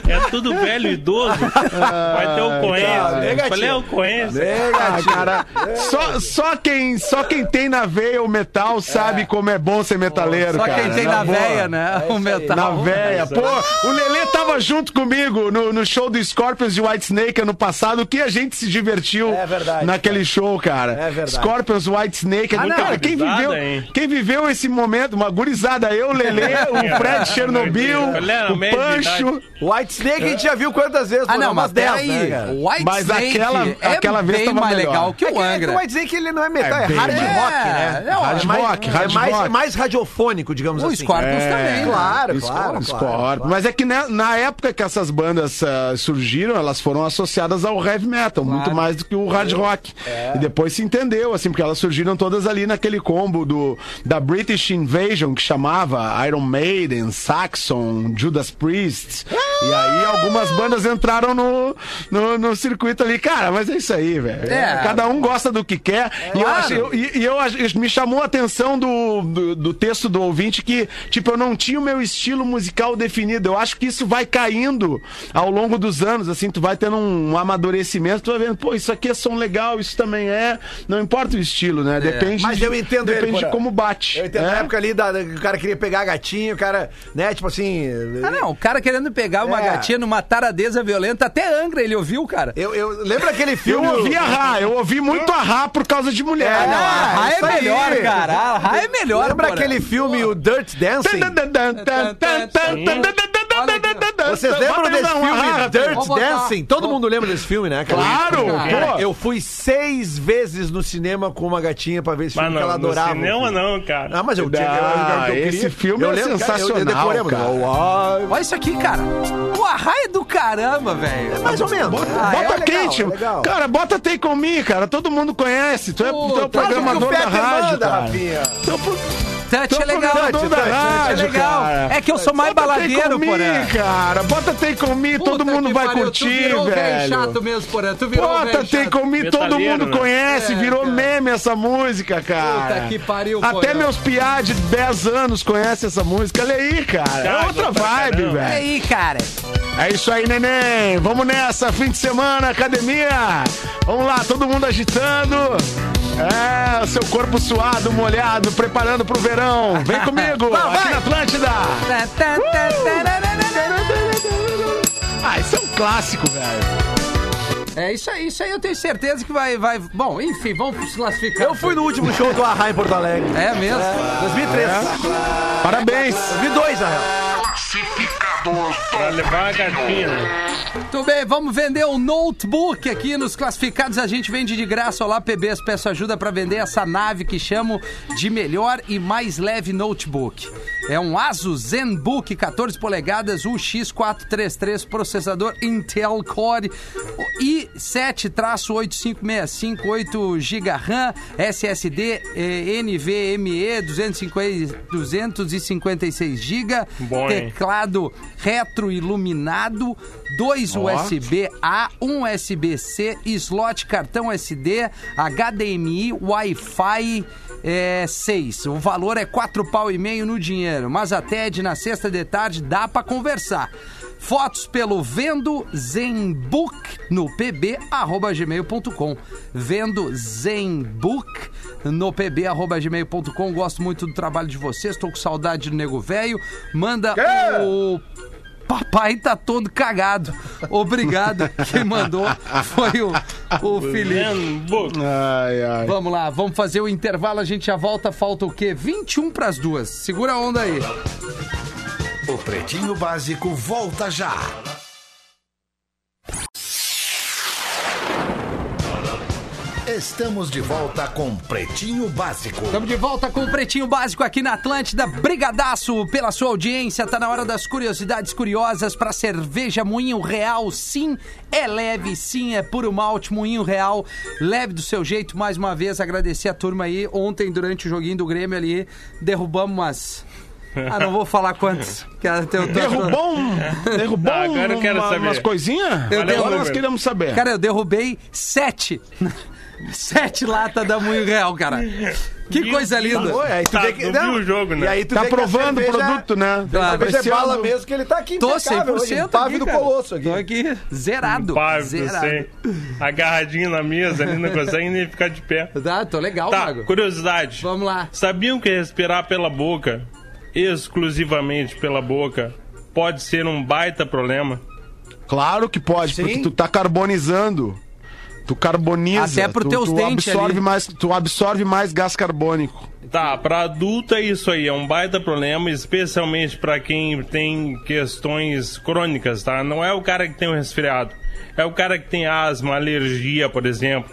É tudo velho, idoso. Vai ter ocorrência. negativo. Qual é ocorrência? Ah, cara, só, só, quem, só quem tem na veia o metal sabe como é bom ser metaleiro, Só cara. quem tem na boa. veia, né? o metal. Na véia. Pô, o Lelê tava junto comigo no, no show do Scorpions e White Snake ano passado. O que a gente se divertiu É verdade, naquele show, cara. É verdade. Scorpions, White Snake. Ah, não, cara, quem, viveu, hein? quem viveu esse momento, uma gurizada, eu, o Lelê, o Fred Chernobyl, o média idade? White Snake a gente já viu quantas vezes? Ah, não, mas 10, peraí. né, o White Mas Snake aquela- é aquela vez bem tava mais melhor. legal que É o que, é que Angra. o White Snake ele não é metal, É é, hard rock, né? É, não, Hard é mais, rock, é hard mais, rock. é mais radiofônico, digamos O assim. Scorpions também. Claro, claro, Scorpions. claro. Mas é que na, na época que essas bandas ah, surgiram, elas foram associadas ao heavy metal, muito mais do que o hard rock. E depois se entendeu, assim, porque elas surgiram todas ali naquele combo do, da British Invasion, que chamava Iron Maiden, Saxon, Judas Priest. E aí algumas bandas entraram no, no, no circuito ali. Cara, mas é isso aí, velho. É. Cada um gosta do que quer. E eu, Claro. acho, eu- e, e eu me chamou a atenção do, do, do texto do ouvinte que, tipo, eu não tinha o meu estilo musical definido. Eu acho que isso vai caindo ao longo dos anos, assim, tu vai tendo um, amadurecimento, tu vai vendo, pô, isso aqui é som legal, isso também é. Não importa o estilo, né? Depende, Mas de, eu entendo ele, depende de Porã. como bate. Eu entendo É. na época ali da, o cara queria pegar a gatinha, o cara, né, tipo assim. Ah, não, o cara querendo pegar uma É. gatinha numa taradeza violenta, até Angra ele ouviu, cara. Eu, eu lembra aquele Eu filme. ouvi a Rá, eu ouvi muito a Rá por causa de mulher. É, não, a Ra é aí. melhor, cara. A Ra é melhor, Lembra porra. aquele filme, o Dirt Dancing? Vocês lembram desse filme Dirt. Dancing? Todo mundo lembra desse filme, né? Claro, Cara, pô. eu fui seis vezes no cinema com uma gatinha pra ver esse Mas filme que ela não, no adorava. o cinema não, cara. Ah, mas eu tinha. Ah, eu esse filme eu é lembro, cara, eu- eu sensacional. Olha isso aqui, cara. O Arra é do caramba, velho. Mais ou menos. Ah, é bota legal, quente. é legal. Cara, bota Take On Me, cara. Todo mundo conhece. Tu é, tu é o programador da rádio, manda, cara. Rafinha. Tu é o Touch tu é é o legal. programador da touch, touch, É legal. cara. É que eu sou mais Bota Take baladeiro, On Me, porém. cara. Bota Take On Me, todo mundo vai pariu, tu curtir, virou velho. chato mesmo, porém. Tu virou Bota. On Me, todo mundo né? conhece, É, virou cara. meme essa música, cara. Puta que pariu, Até porra. meus piá de 10 anos conhecem essa música. Olha aí, cara. É outra vibe, velho. aí, cara? É isso aí, neném. Vamos nessa, fim de semana, academia. Vamos lá, todo mundo agitando. É, o seu corpo suado, molhado, preparando pro verão. Vem comigo, Vai, aqui vai. na Atlântida. Tá, tá, tá, tararara. Ah, isso é um clássico, velho. É isso aí, isso aí eu tenho certeza que vai. vai... Bom, enfim, vamos se classificar. Eu fui no último show do Arra em Porto Alegre. É mesmo? 2003. Parabéns. 2002, na real. Pra levar a gatinha. Tudo bem, vamos vender um notebook aqui nos classificados. A gente vende de graça. Olá, PBs, peço ajuda para vender essa nave que chamo de melhor e mais leve notebook. É um Asus ZenBook 14 polegadas UX433, processador Intel Core i7-8565, 8 GB RAM, SSD eh, NVMe 250, 256 GB, teclado retro iluminado, dois USB-A, um USB-C, slot cartão SD, HDMI, Wi-Fi é, 6. O valor é quatro pau e meio no dinheiro, mas até de na sexta de tarde dá pra conversar. Fotos pelo Vendo Zenbook no pb@gmail.com. Vendo Zenbook no pb@gmail.com. Gosto muito do trabalho de vocês, tô com saudade do nego velho. Manda o Papai tá todo cagado. Obrigado. Quem mandou foi o, o Felipe. Ai, ai. Vamos lá, vamos fazer o intervalo, a gente já volta. Falta o quê? 21 pras duas. Segura a onda aí. O Pretinho Básico volta já. Estamos de volta com Pretinho Básico. Estamos de volta com o Pretinho Básico aqui na Atlântida. Brigadaço pela sua audiência. Tá na hora das curiosidades curiosas para cerveja Moinho Real. Sim, é leve, sim, é puro malte Moinho Real. Leve do seu jeito. Mais uma vez, agradecer a turma aí. Ontem, durante o joguinho do Grêmio ali, derrubamos umas. Ah, não vou falar quantos. que eu tô- tô- Derrubou um. Derrubou Ah, agora eu quero uma- saber. umas coisinhas? Agora nós queremos saber. Cara, eu derrubei sete. Sete latas da Moinho Real, cara. Que coisa linda. Oi, aí tu Tá, vê que, tu viu o jogo, né? E aí tu Tá vê que a provando o cerveja- produto, né? A cerveja é Esse bala ano- mesmo, que ele tá aqui Tô impecável 100% hoje, pave aqui, do cara. colosso aqui. Tô aqui zerado. Pai do zerado. Agarradinho na mesa ali, não consegue nem ficar de pé. Tá, tô legal, Tá, Mago. curiosidade. Vamos lá. Sabiam que respirar pela boca, exclusivamente pela boca, pode ser um baita problema? Claro que pode, Sim. porque tu tá carbonizando. Tu carboniza. Até pro tu, teus tu dentes absorve ali. mais, Tu absorve mais gás carbônico. Tá, pra adulto é isso aí, é um baita problema, especialmente pra quem tem questões crônicas, tá? Não é o cara que tem um resfriado, é o cara que tem asma, alergia, por exemplo.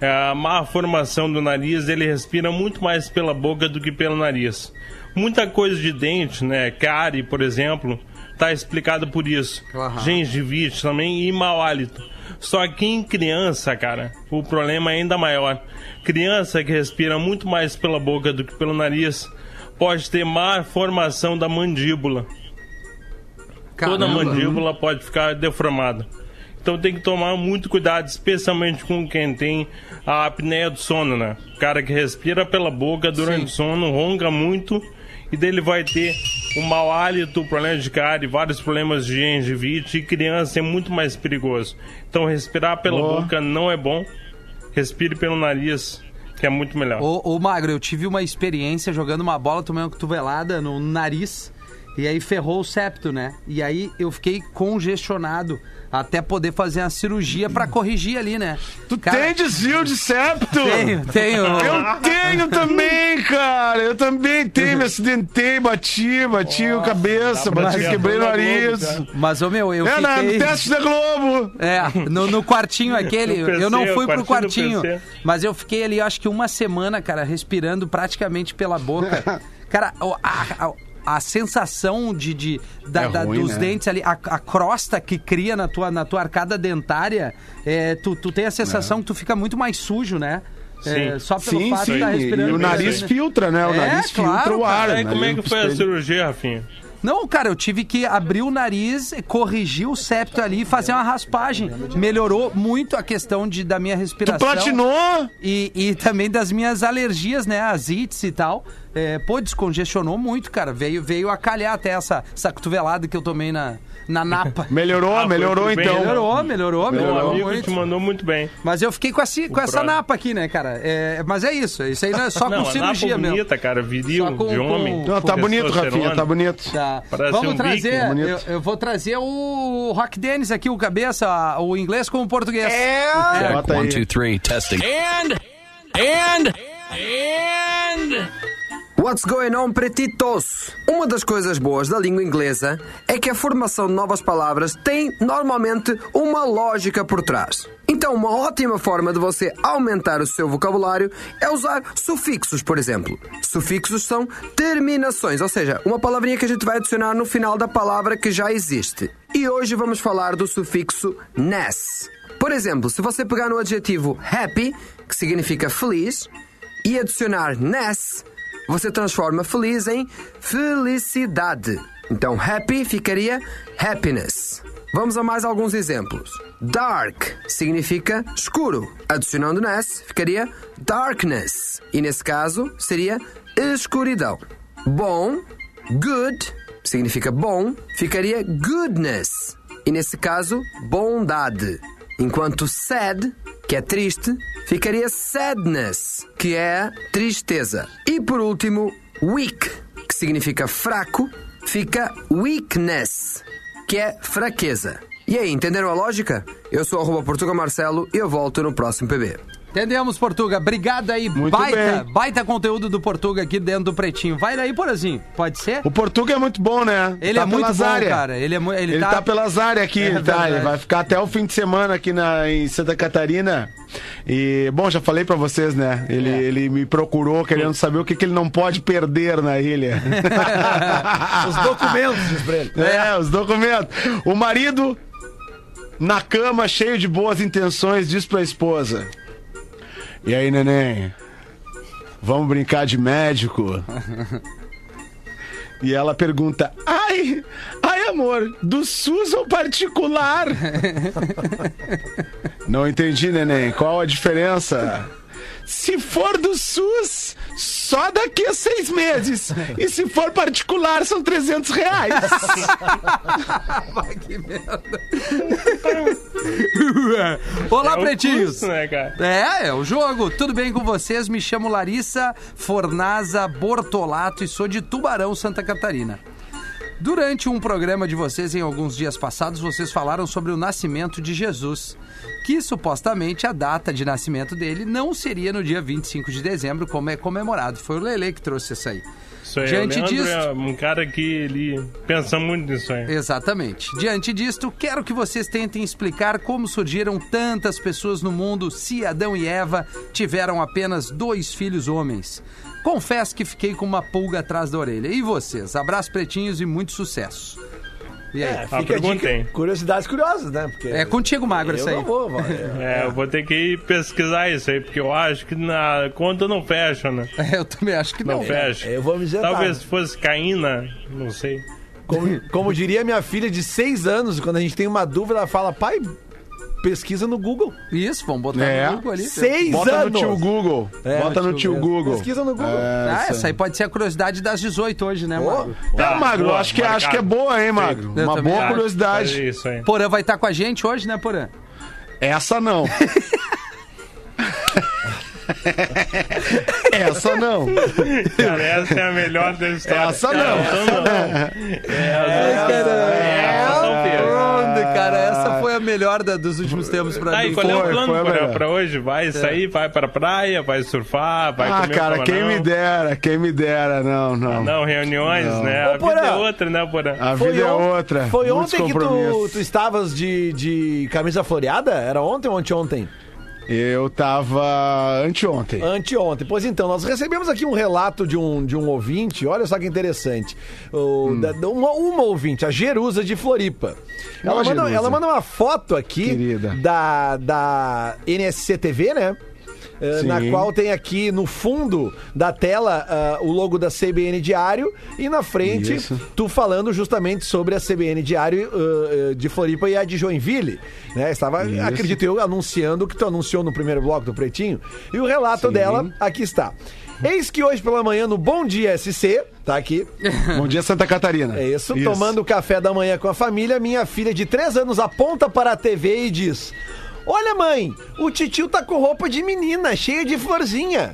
É, a má formação do nariz, ele respira muito mais pela boca do que pelo nariz. Muita coisa de dente, né? Cárie, por exemplo, tá explicado por isso. Aham. Gengivite também e mau hálito. Só que em criança, cara, o problema é ainda maior. Criança que respira muito mais pela boca do que pelo nariz pode ter má formação da mandíbula. toda a Caramba. mandíbula pode ficar deformada. Então tem que tomar muito cuidado, especialmente com quem tem a apneia do sono, né? O cara que respira pela boca durante Sim. o sono, ronca muito e daí ele vai ter um mau hálito, problema de cárie, vários problemas de gengivite e criança é muito mais perigoso. Então respirar pela Boa. boca não é bom, respire pelo nariz, que é muito melhor. Ô, ô, Magro, eu tive uma experiência jogando uma bola, tomei uma cotovelada no nariz e aí ferrou o septo, né? E aí eu fiquei congestionado até poder fazer uma cirurgia pra corrigir ali, né? Tu Cara, tem desvio de septo? Tenho, tenho. Eu tenho também, cara. Eu também tenho, me acidentei, bati, bati a cabeça, bati, a quebrei o Globo, nariz. cara. Mas, ô meu, eu É, na, no fiquei... teste da Globo. É, no, no quartinho aquele, No PC, eu não fui pro o quartinho, mas eu fiquei ali, acho que uma semana, cara, respirando praticamente pela boca. Cara, o- a, a, a sensação de, de da- É da- ruim, dos né? dentes ali, a, a crosta que cria na tua, na tua arcada dentária, é, tu, tu tem a sensação que tu fica muito mais sujo, né? É, Sim. só pelo Sim, fato de sim. estar E respirando. o bem nariz assim, né? filtra, né? O É, nariz claro, filtra o ar. cara. Aí como é né? que foi a cirurgia, Rafinha? Não, cara, eu tive que abrir o nariz, corrigir o septo ali e fazer uma raspagem. Melhorou muito a questão de, da minha Tu respiração. platinou? E, e também das minhas alergias, né? As ites e tal. É, pô, descongestionou muito, cara. Veio, veio a calhar até essa, essa cotovelada que eu tomei na, na napa. Melhorou, Ah, melhorou bem, então. né? Melhorou, melhorou, Meu melhorou amigo muito. te mandou muito bem. Mas eu fiquei com, essa com essa próximo. napa aqui, né, cara? É, mas é isso. Isso aí não é só Não, com cirurgia mesmo. bonita, cara, viril, com- de homem. com- Não, tá Com bonito. Rafinha, tá bonito. Tá. Vamos um trazer. bonito. eu, eu vou trazer o Rock Dennis aqui, o cabeça, o inglês com o português. É. One, two, three, testing. And, and, and. What's going on, pretitos? Uma das coisas boas da língua inglesa é que a formação de novas palavras tem normalmente uma lógica por trás. Então, uma ótima forma de você aumentar o seu vocabulário é usar sufixos, por exemplo. Sufixos são terminações, ou seja, uma palavrinha que a gente vai adicionar no final da palavra que já existe. E hoje vamos falar do sufixo ness. Por exemplo, se você pegar no adjetivo happy, que significa feliz, e adicionar ness, você transforma feliz em felicidade. Então, happy ficaria happiness. Vamos a mais alguns exemplos. Dark significa escuro. Adicionando ness, ficaria darkness. E nesse caso, seria escuridão. Bom, good significa bom, ficaria goodness. E nesse caso, bondade. Enquanto sad, que é triste, ficaria sadness, que é tristeza. E por último, weak, que significa fraco, fica weakness, que é fraqueza. E aí, entenderam a lógica? Eu sou arroba Portuga Marcelo e eu volto no próximo PB. Entendemos, Portuga. Obrigado aí. Muito baita, bem. baita conteúdo do Portuga aqui dentro do Pretinho. Vai daí, Porazinho. Pode ser? O Portuga é muito bom, né? Ele Tá é muito pelas bom, áreas. cara. Ele, é, ele, Ele, tá... pelas áreas aqui, É tá? Ele vai ficar até o fim de semana aqui na, em Santa Catarina. E, bom, já falei pra vocês, né? Ele, É. ele me procurou querendo saber o que, que ele não pode perder na ilha. Os documentos, diz pra ele. É, os documentos. O marido, na cama, cheio de boas intenções, diz pra esposa: E aí, neném? Vamos brincar de médico? E ela pergunta: Ai, ai, amor, do SUS ou particular? Não entendi, neném. Qual a diferença? Se for do SUS, só daqui a seis meses. E se for particular, são 300 reais. Olá, É o pretinhos. custo, né, cara? É, é o jogo. Tudo bem com vocês? Me chamo Larissa Fornaza Bortolato e sou de Tubarão, Santa Catarina. Durante um programa de vocês, em alguns dias passados, vocês falaram sobre o nascimento de Jesus. Que supostamente a data de nascimento dele não seria no dia 25 de dezembro, como é comemorado. Foi o Lele que trouxe isso aí. Isso aí, Diante disso- é um cara que ele pensa muito nisso aí. Exatamente. Diante disto, quero que vocês tentem explicar como surgiram tantas pessoas no mundo se Adão e Eva tiveram apenas dois filhos homens. Confesso que fiquei com uma pulga atrás da orelha. E vocês? Abraço pretinhos e muito sucesso. E aí? É, A fica a pergunta dica. tem. Curiosidades curiosas, né? Porque É, contigo, Magro, eu isso aí. não vou, é. É, eu vou ter que ir pesquisar isso aí, porque eu acho que na conta não fecha, né? Eu também acho que Não, não. fecha. eu vou me isentar. Talvez fosse Caína, não sei. Como, como diria minha filha de seis anos, quando a gente tem uma dúvida, ela fala, pai, pesquisa no Google. Isso, vamos botar É. no Google ali. Seis Bota anos! no tio Google. É, Bota no tio Google. Pesquisa no Google. É, Ah, essa aí pode ser a curiosidade das 18 hoje, né, mano? É, Magro, boa, acho que, marcado. acho que é boa, hein, Magro? Eu Uma boa acho. curiosidade. É isso aí. Porã vai estar com a gente hoje, né, Porã? Essa não. Essa não. Cara, essa é a melhor da história. Essa não. Essa não fez. Onde, cara? Foi a melhor da- dos últimos tempos pra Tá, e mim. qual é o Foi, plano foi pra, pra hoje? Vai sair, vai pra praia, vai surfar, vai Ah, comer cara, um quem me dera, quem me dera. Não, não. Não, reuniões, né? Ô, A vida é outra, né, Porã? A vida é outra. Foi ontem que tu, tu estavas de, de camisa floreada? Era ontem ou anteontem? Eu tava anteontem. Anteontem. Pois então, nós recebemos aqui um relato de um, de um ouvinte, olha só que interessante. O- Hum. da- uma, uma ouvinte, a Jerusa de Floripa. Ela, manda, Jerusa. ela manda uma foto aqui Querida. da, da NSC TV, né? Eh, Sim. Na qual tem aqui no fundo da tela ah, o logo da CBN Diário e na frente Isso. tu falando justamente sobre a CBN Diário ah, de Floripa e a de Joinville. Né? Estava, Isso. acredito eu, anunciando o que tu anunciou no primeiro bloco do Pretinho. E o relato dela, aqui está. Eis que hoje pela manhã no Bom Dia SC, tá aqui, Bom dia, Santa Catarina. é isso, tomando café da manhã com a família, minha filha de 3 anos aponta para a TV e diz: Olha, mãe, o titio tá com roupa de menina, cheia de florzinha.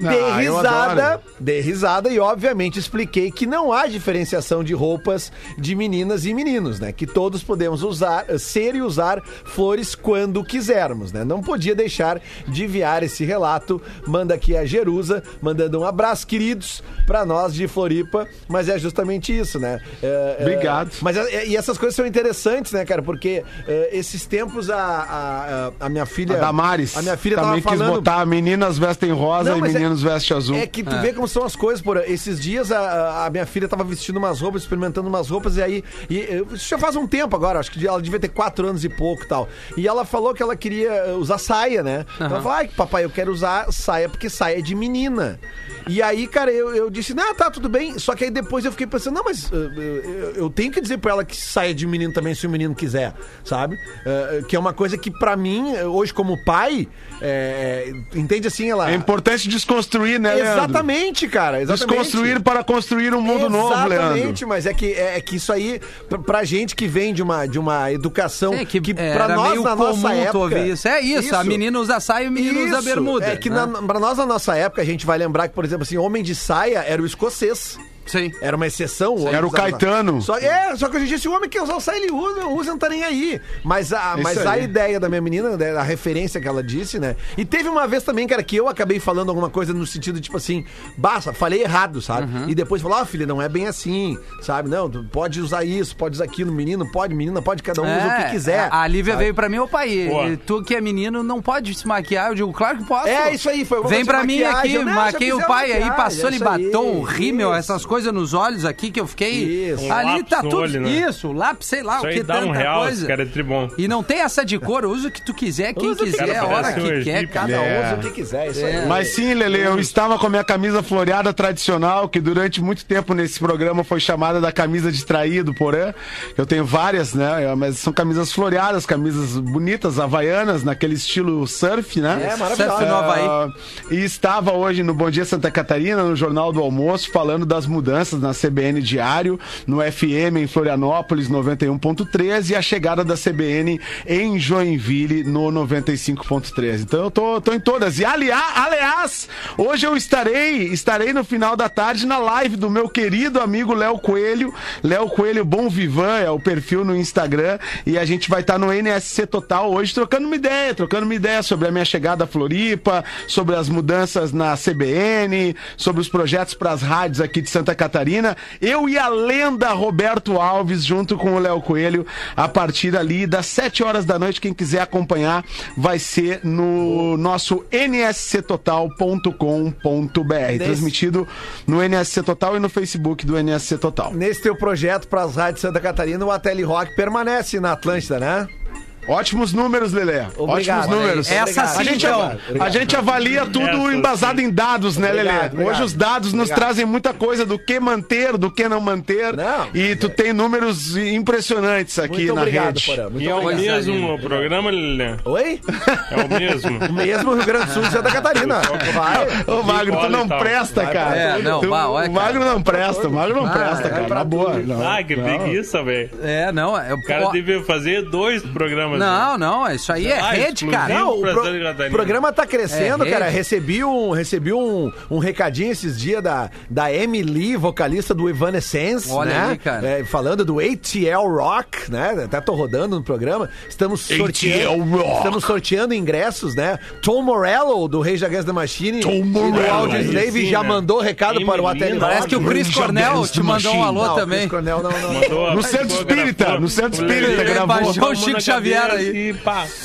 Dei Ah, eu risada, dei risada e obviamente expliquei que não há diferenciação de roupas de meninas e meninos, né? Que todos podemos usar, ser e usar flores quando quisermos, né? Não podia deixar de enviar esse relato. Manda aqui a Jerusa, mandando um abraço, queridos, pra nós de Floripa, mas é justamente isso, né? É, é, Obrigado. mas é- e essas coisas são interessantes, né, cara? Porque é, esses tempos a, a, a- a minha filha. A Damares A minha filha também tava quis falando. botar meninas vestem rosa Não, e é- meninos vestem azul. É que tu vê como são as coisas, por esses dias a- a, minha filha tava vestindo umas roupas, experimentando umas roupas, e aí. E, eh, isso já faz um tempo agora, acho que ela devia ter quatro anos e pouco e tal. E ela falou que ela queria eh, usar saia, né? Ela falou, ai, papai, eu quero usar saia porque saia é de menina. E aí, cara, eu, eu disse, não, tá, tudo bem. Só que aí depois eu fiquei pensando, não, mas eh, eu, eu tenho que dizer pra ela que saia de menino também, se o menino quiser, sabe? Eh, que é uma coisa que pra mim, hoje como pai, eh, entende assim, ela. É importante desconstruir, né, Leandro? Exatamente, cara. Exatamente. Desconstruir para construir um mundo novo, Leandro. Exatamente, mas é que, é, é que isso aí, pra, pra gente que vem de uma, de uma educação É que, que é, pra nós, meio na comum nossa época... ouvir isso. É isso, a menina usa saia e o menino usa Isso, bermuda. É que né? na, pra nós, na nossa época, a gente vai lembrar que, por exemplo, assim, homem de saia era o escocês. Sim. Era uma exceção. Era o Caetano. Só, é, só que hoje em dia, se o homem quer usar o saia, ele usa, usa, não tá nem aí. Mas a, Isso mas a aí. ideia da minha menina, né, a referência que ela disse, né? E teve uma vez também, cara, que eu acabei falando alguma coisa no sentido, tipo assim, basta, falei errado, sabe? Uhum. E depois falou, ah, filha, não é bem assim, sabe? Não, tu pode usar isso, pode usar aquilo, menino pode, menina pode, cada um usa o que quiser. É, A Lívia sabe? veio pra mim, ô pai, Boa. tu que é menino não pode se maquiar. Eu digo, claro que posso. É, isso aí, foi Vem pra mim maquiagem. aqui, Eu, não, maquei o pai aí, maquiagem, passou-lhe aí, batom, rímel, essas coisas nos olhos aqui que eu fiquei. Isso. Um Ali lápis tá no tudo. olho, né? Isso, lápis, sei lá Isso o aí que dá tanta um real, coisa. esse cara é tribom. E não tem essa de cor, usa o que tu quiser, quem Usa quiser, a hora um que quer, egípcio. Cada um É. usa o que quiser, isso aí. Mas sim, Lele, eu estava com a minha camisa floreada tradicional, que durante muito tempo nesse programa foi chamada da camisa de traído, porém. Eu tenho várias, né? Mas são camisas floreadas, camisas bonitas, havaianas, naquele estilo surf, né? É, maravilhoso. Surf no Havaí. Ah, e estava hoje no Bom Dia Santa Catarina, no Jornal do Almoço, falando das mudanças na CBN Diário, no FM em Florianópolis 91.13 e a chegada da CBN em Joinville no 95.13. Então eu tô, tô em todas. E aliás, hoje eu estarei, estarei no final da tarde na live do meu querido amigo Léo Coelho. Léo Coelho Bom Vivan é o perfil no Instagram e a gente vai estar no NSC Total hoje trocando uma ideia, trocando uma ideia sobre a minha chegada a Floripa, sobre as mudanças na CBN, sobre os projetos para as rádios aqui de Santa Catarina. Eu e a lenda Roberto Alves junto com o Léo Coelho a partir ali das 7 horas da noite. Quem quiser acompanhar vai ser no nosso nsctotal.com.br, transmitido no NSC Total e no Facebook do NSC Total. Nesse teu projeto para as rádios Santa Catarina, o Ateli Rock permanece na Atlântida, né? Ótimos números, Lelê. Obrigado. Ótimos números. Essa Obrigado. sim, A gente, então. a gente avalia tudo Essa embasado em dados, né, Obrigado, Lelê? obrigado. Hoje os dados nos Obrigado. trazem muita coisa do que manter, do que não manter. Não. E tu tem números impressionantes aqui Muito na obrigado, rede. Porã. Muito E é o mesmo o programa, Lelê? Oi? É o mesmo. Mesmo Rio Grande do Sul e Santa Catarina. Vai. Ô, Magro, tu não presta, cara. É, não, Tu- vá, olha, o Magro não presta, o Magro não presta, é cara. pra Na boa. Ah, que preguiça, velho. É, não, é, O cara devia fazer dois programas. Não, não, isso aí é Ah, rede, cara. Não, o pro- programa tá crescendo, É, cara. Recebi um, recebi um, um recadinho esses dias da, da Emily, vocalista do Evanescence, Olha né? aí, cara. É, falando do ATL Rock, né? Até tô rodando no programa. Estamos sorteando, Rock. estamos sorteando ingressos, né? Tom Morello, do Rage Against the Machine Tom e do Morello. Audio Aí Slave sim, já né? mandou recado Bem para o. ATL Parece que o Chris Cornell te mandou um alô Não, também. Chris Cornell não, não. No Centro Espírita, no Centro Espírita gravou. baixou o Chico Xavier cabeça aí.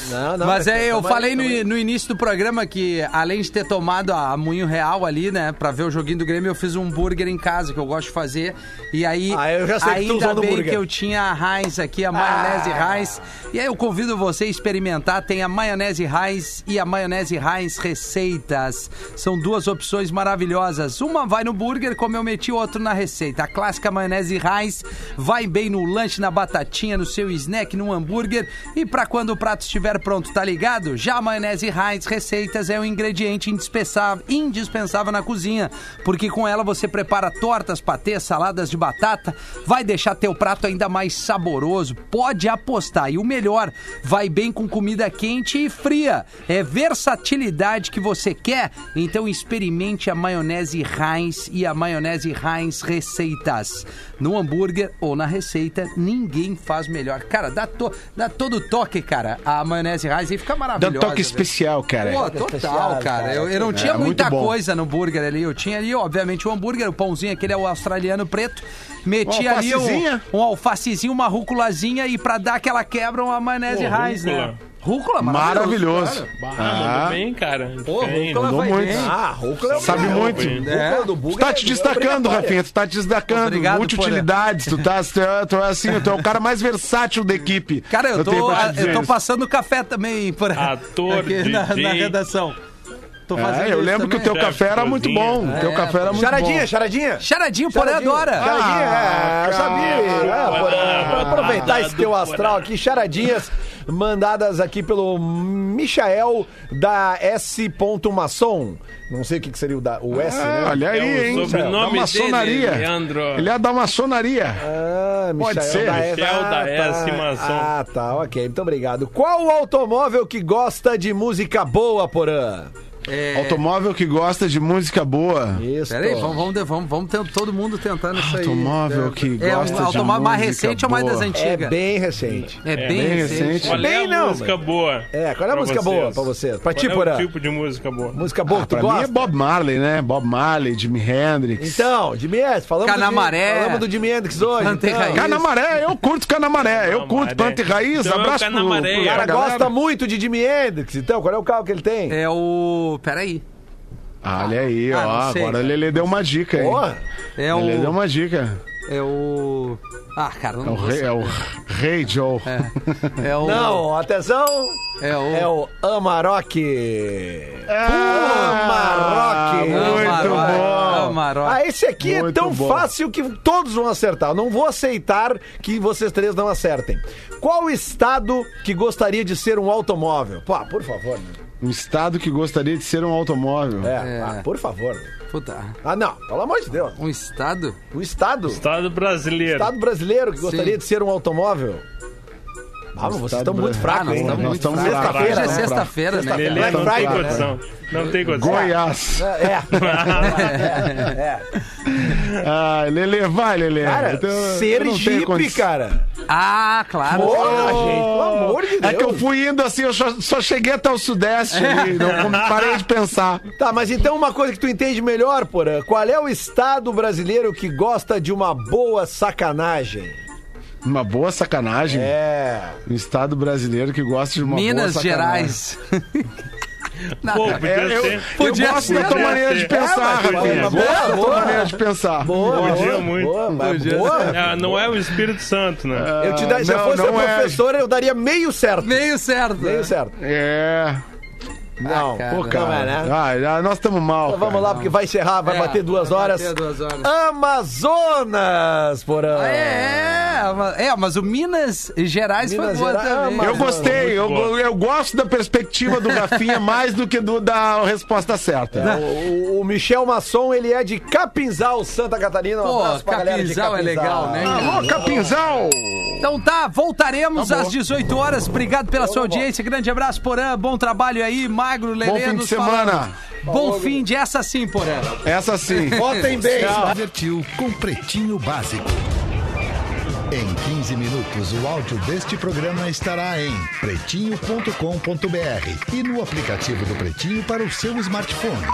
Não, não, Mas é, eu tamo aí, falei no, no início do programa que, além de ter tomado a Moinho Real ali, né, pra ver o joguinho do Grêmio, eu fiz um hambúrguer em casa, que eu gosto de fazer. E aí, Ah, eu já sei que tu ainda usou no bem hambúrguer. que eu tinha a Heinz aqui, a maionese Ah. Heinz. E aí eu convido você a experimentar. Tem a maionese Heinz e a maionese Heinz Receitas. São duas opções maravilhosas. Uma vai no burger, como eu meti, o outro na receita. A clássica maionese Heinz vai bem no lanche, na batatinha, no seu snack, no hambúrguer. E pra quando o prato estiver pronto, tá ligado? Já a maionese Heinz Receitas é um ingrediente indispensável, indispensável na cozinha, porque com ela você prepara tortas, patês, saladas de batata, vai deixar teu prato ainda mais saboroso. Pode apostar. E o melhor, vai bem com comida quente e fria. É versatilidade que você quer? Então experimente a maionese Heinz e a maionese Heinz Receitas. No hambúrguer ou na receita, ninguém faz melhor. Cara, dá, to, dá todo o toque, cara. A maionese Heinz aí fica Dá maravilhosa. um toque especial, cara. Pô, total, cara. Eu, eu não tinha É, muita coisa no burger ali. Eu tinha ali, obviamente, o hambúrguer, o pãozinho, aquele é o australiano preto. Meti Uma ali alfacezinha? um, um alfacezinho, uma rúculazinha e pra dar aquela quebra, uma maionese Heinz, né? Rúcula. Rúcula, Maravilhoso. cara. Ah, Ah. bem, cara. Pô, rúcula mandou muito. bem. Ah, rúcula é o Sabe muito. Rúcula É. do Tu tá é te destacando. Rafinha. Tu tá te destacando. Obrigado, Multiutilidades. Tu, tá, tu, é, tu é assim, tu é o cara mais versátil da equipe. Cara, eu tô, tenho pra te eu tô passando café também por Ator, aqui na, DJ. na redação. Tô fazendo É, eu lembro que o teu café era muito bom. O teu É, café era muito Charadinha, bom. charadinha. Charadinho, porém adora. Charadinha, é, eu sabia. Ah, É, é, aproveitar esse teu astral aqui, charadinhas mandadas aqui pelo Michael da S. Maçom. Não sei o que, que seria o, da, o S, É, né? olha aí, É o hein? sobrenome da maçonaria. dele, Leandro. Ele é da maçonaria. Ah, Pode Michael ser. da S. Michel Ah, da tá. S. Maçom. Ah, tá, ok. Muito obrigado. Qual o automóvel que gosta de música boa, Porã? É, Automóvel que gosta de música boa. Isso. Peraí, vamos, vamos, vamos, vamos ter todo mundo tentando isso aí. Automóvel que É gosta um de automóvel mais música recente ou mais das boa. É antigas? bem recente. É bem, bem recente. recente. Qual Bem é a não, música boa? É, qual é a música vocês? boa pra você? Pra ti, Qual é Porã? o tipo de música boa? Música boa, Ah, que tu pra mim gosta? é Bob Marley, né? Bob Marley, Jimi Hendrix. Então, Jimi Hendrix, falamos Canamaré. do, Jimi- falamos do Jimi Hendrix hoje. Planta então. raiz. Canamaré, eu curto Canamaré, eu curto planta e raiz. Então é abraço pro, pro O cara gosta muito de Jimi Hendrix, então qual é o carro que ele tem? É o. Peraí. Olha aí, Ah, ó. sei, agora cara. o Lelê deu uma dica aí. Porra, É Ele deu o. uma dica. É o. Ah, cara, É não o vou rei, é o rei Joe. É o. não, atenção, É o. é o Amarok. Ah, Amarok. Muito bom. Amarok. Ah, esse aqui é Muito tão bom. fácil que todos vão acertar. Eu não vou aceitar que vocês três não acertem. Qual estado que gostaria de ser um automóvel? Pô, por favor. né? Um estado que gostaria de ser um automóvel. É, É. ah, por favor. Puta. Ah, não, pelo amor de Deus. Um estado? O estado. Estado brasileiro. Estado brasileiro que gostaria Sim. de ser um automóvel. Ah, vocês estão muito fracos, Ah, nós estamos muito fracos. Sexta-feira, Hoje é né? sexta-feira, né? Lelê não tem condição. Não tem condição. Goiás. É. é. Ah, Lelê, vai, Lelê. Cara, Então, Sergipe, cara. Ah, claro. Porra, gente, pelo amor de Deus. É que eu fui indo assim, eu só, só cheguei até o Sudeste ali, não parei de pensar. Tá, mas então uma coisa que tu entende melhor, Porã. Qual é o estado brasileiro que gosta de uma boa sacanagem? Uma boa sacanagem. É. Um estado brasileiro que gosta de uma Minas boa sacanagem. Gerais. Pô, podia É, eu, ser. eu Podia gosto ser. da tua maneira de pensar, mas Rafinha. Gosto ser. da tua Boa, maneira de pensar. Boa, Podia boa, muito. boa, Podia boa. Ah, não é o Espírito Santo, né? Eu te dar, se eu Não, fosse não a é. professora, eu daria meio certo. Meio certo. Meio certo. É. Não, cara. Pô, cara. Não é, né? Ah, ah, nós estamos mal. Então vamos cara. lá, porque vai encerrar, vai É, bater duas vai horas. bater duas horas. Amazonas, porã. É, é, mas- é, mas o Minas Gerais Minas foi boa Gerais, também. Eu gostei, eu, boa. eu gosto da perspectiva do Rafinha mais do que do, da resposta certa. O, o Michel Masson, ele é de Capinzal, Santa Catarina. Um Pô, abraço pra galera de Capinzal é legal, né? Alô, Capinzal! Então tá, voltaremos às 18 horas. Obrigado pela sua audiência. Grande abraço, Porã. Bom trabalho aí, Magro, Lelê. Bom fim de semana. falamos. Bom fim de essa sim, Porã. Essa sim. Votem bem. Divertiu com Pretinho Básico. Em 15 minutos, o áudio deste programa estará em pretinho.com.br e no aplicativo do Pretinho para o seu smartphone.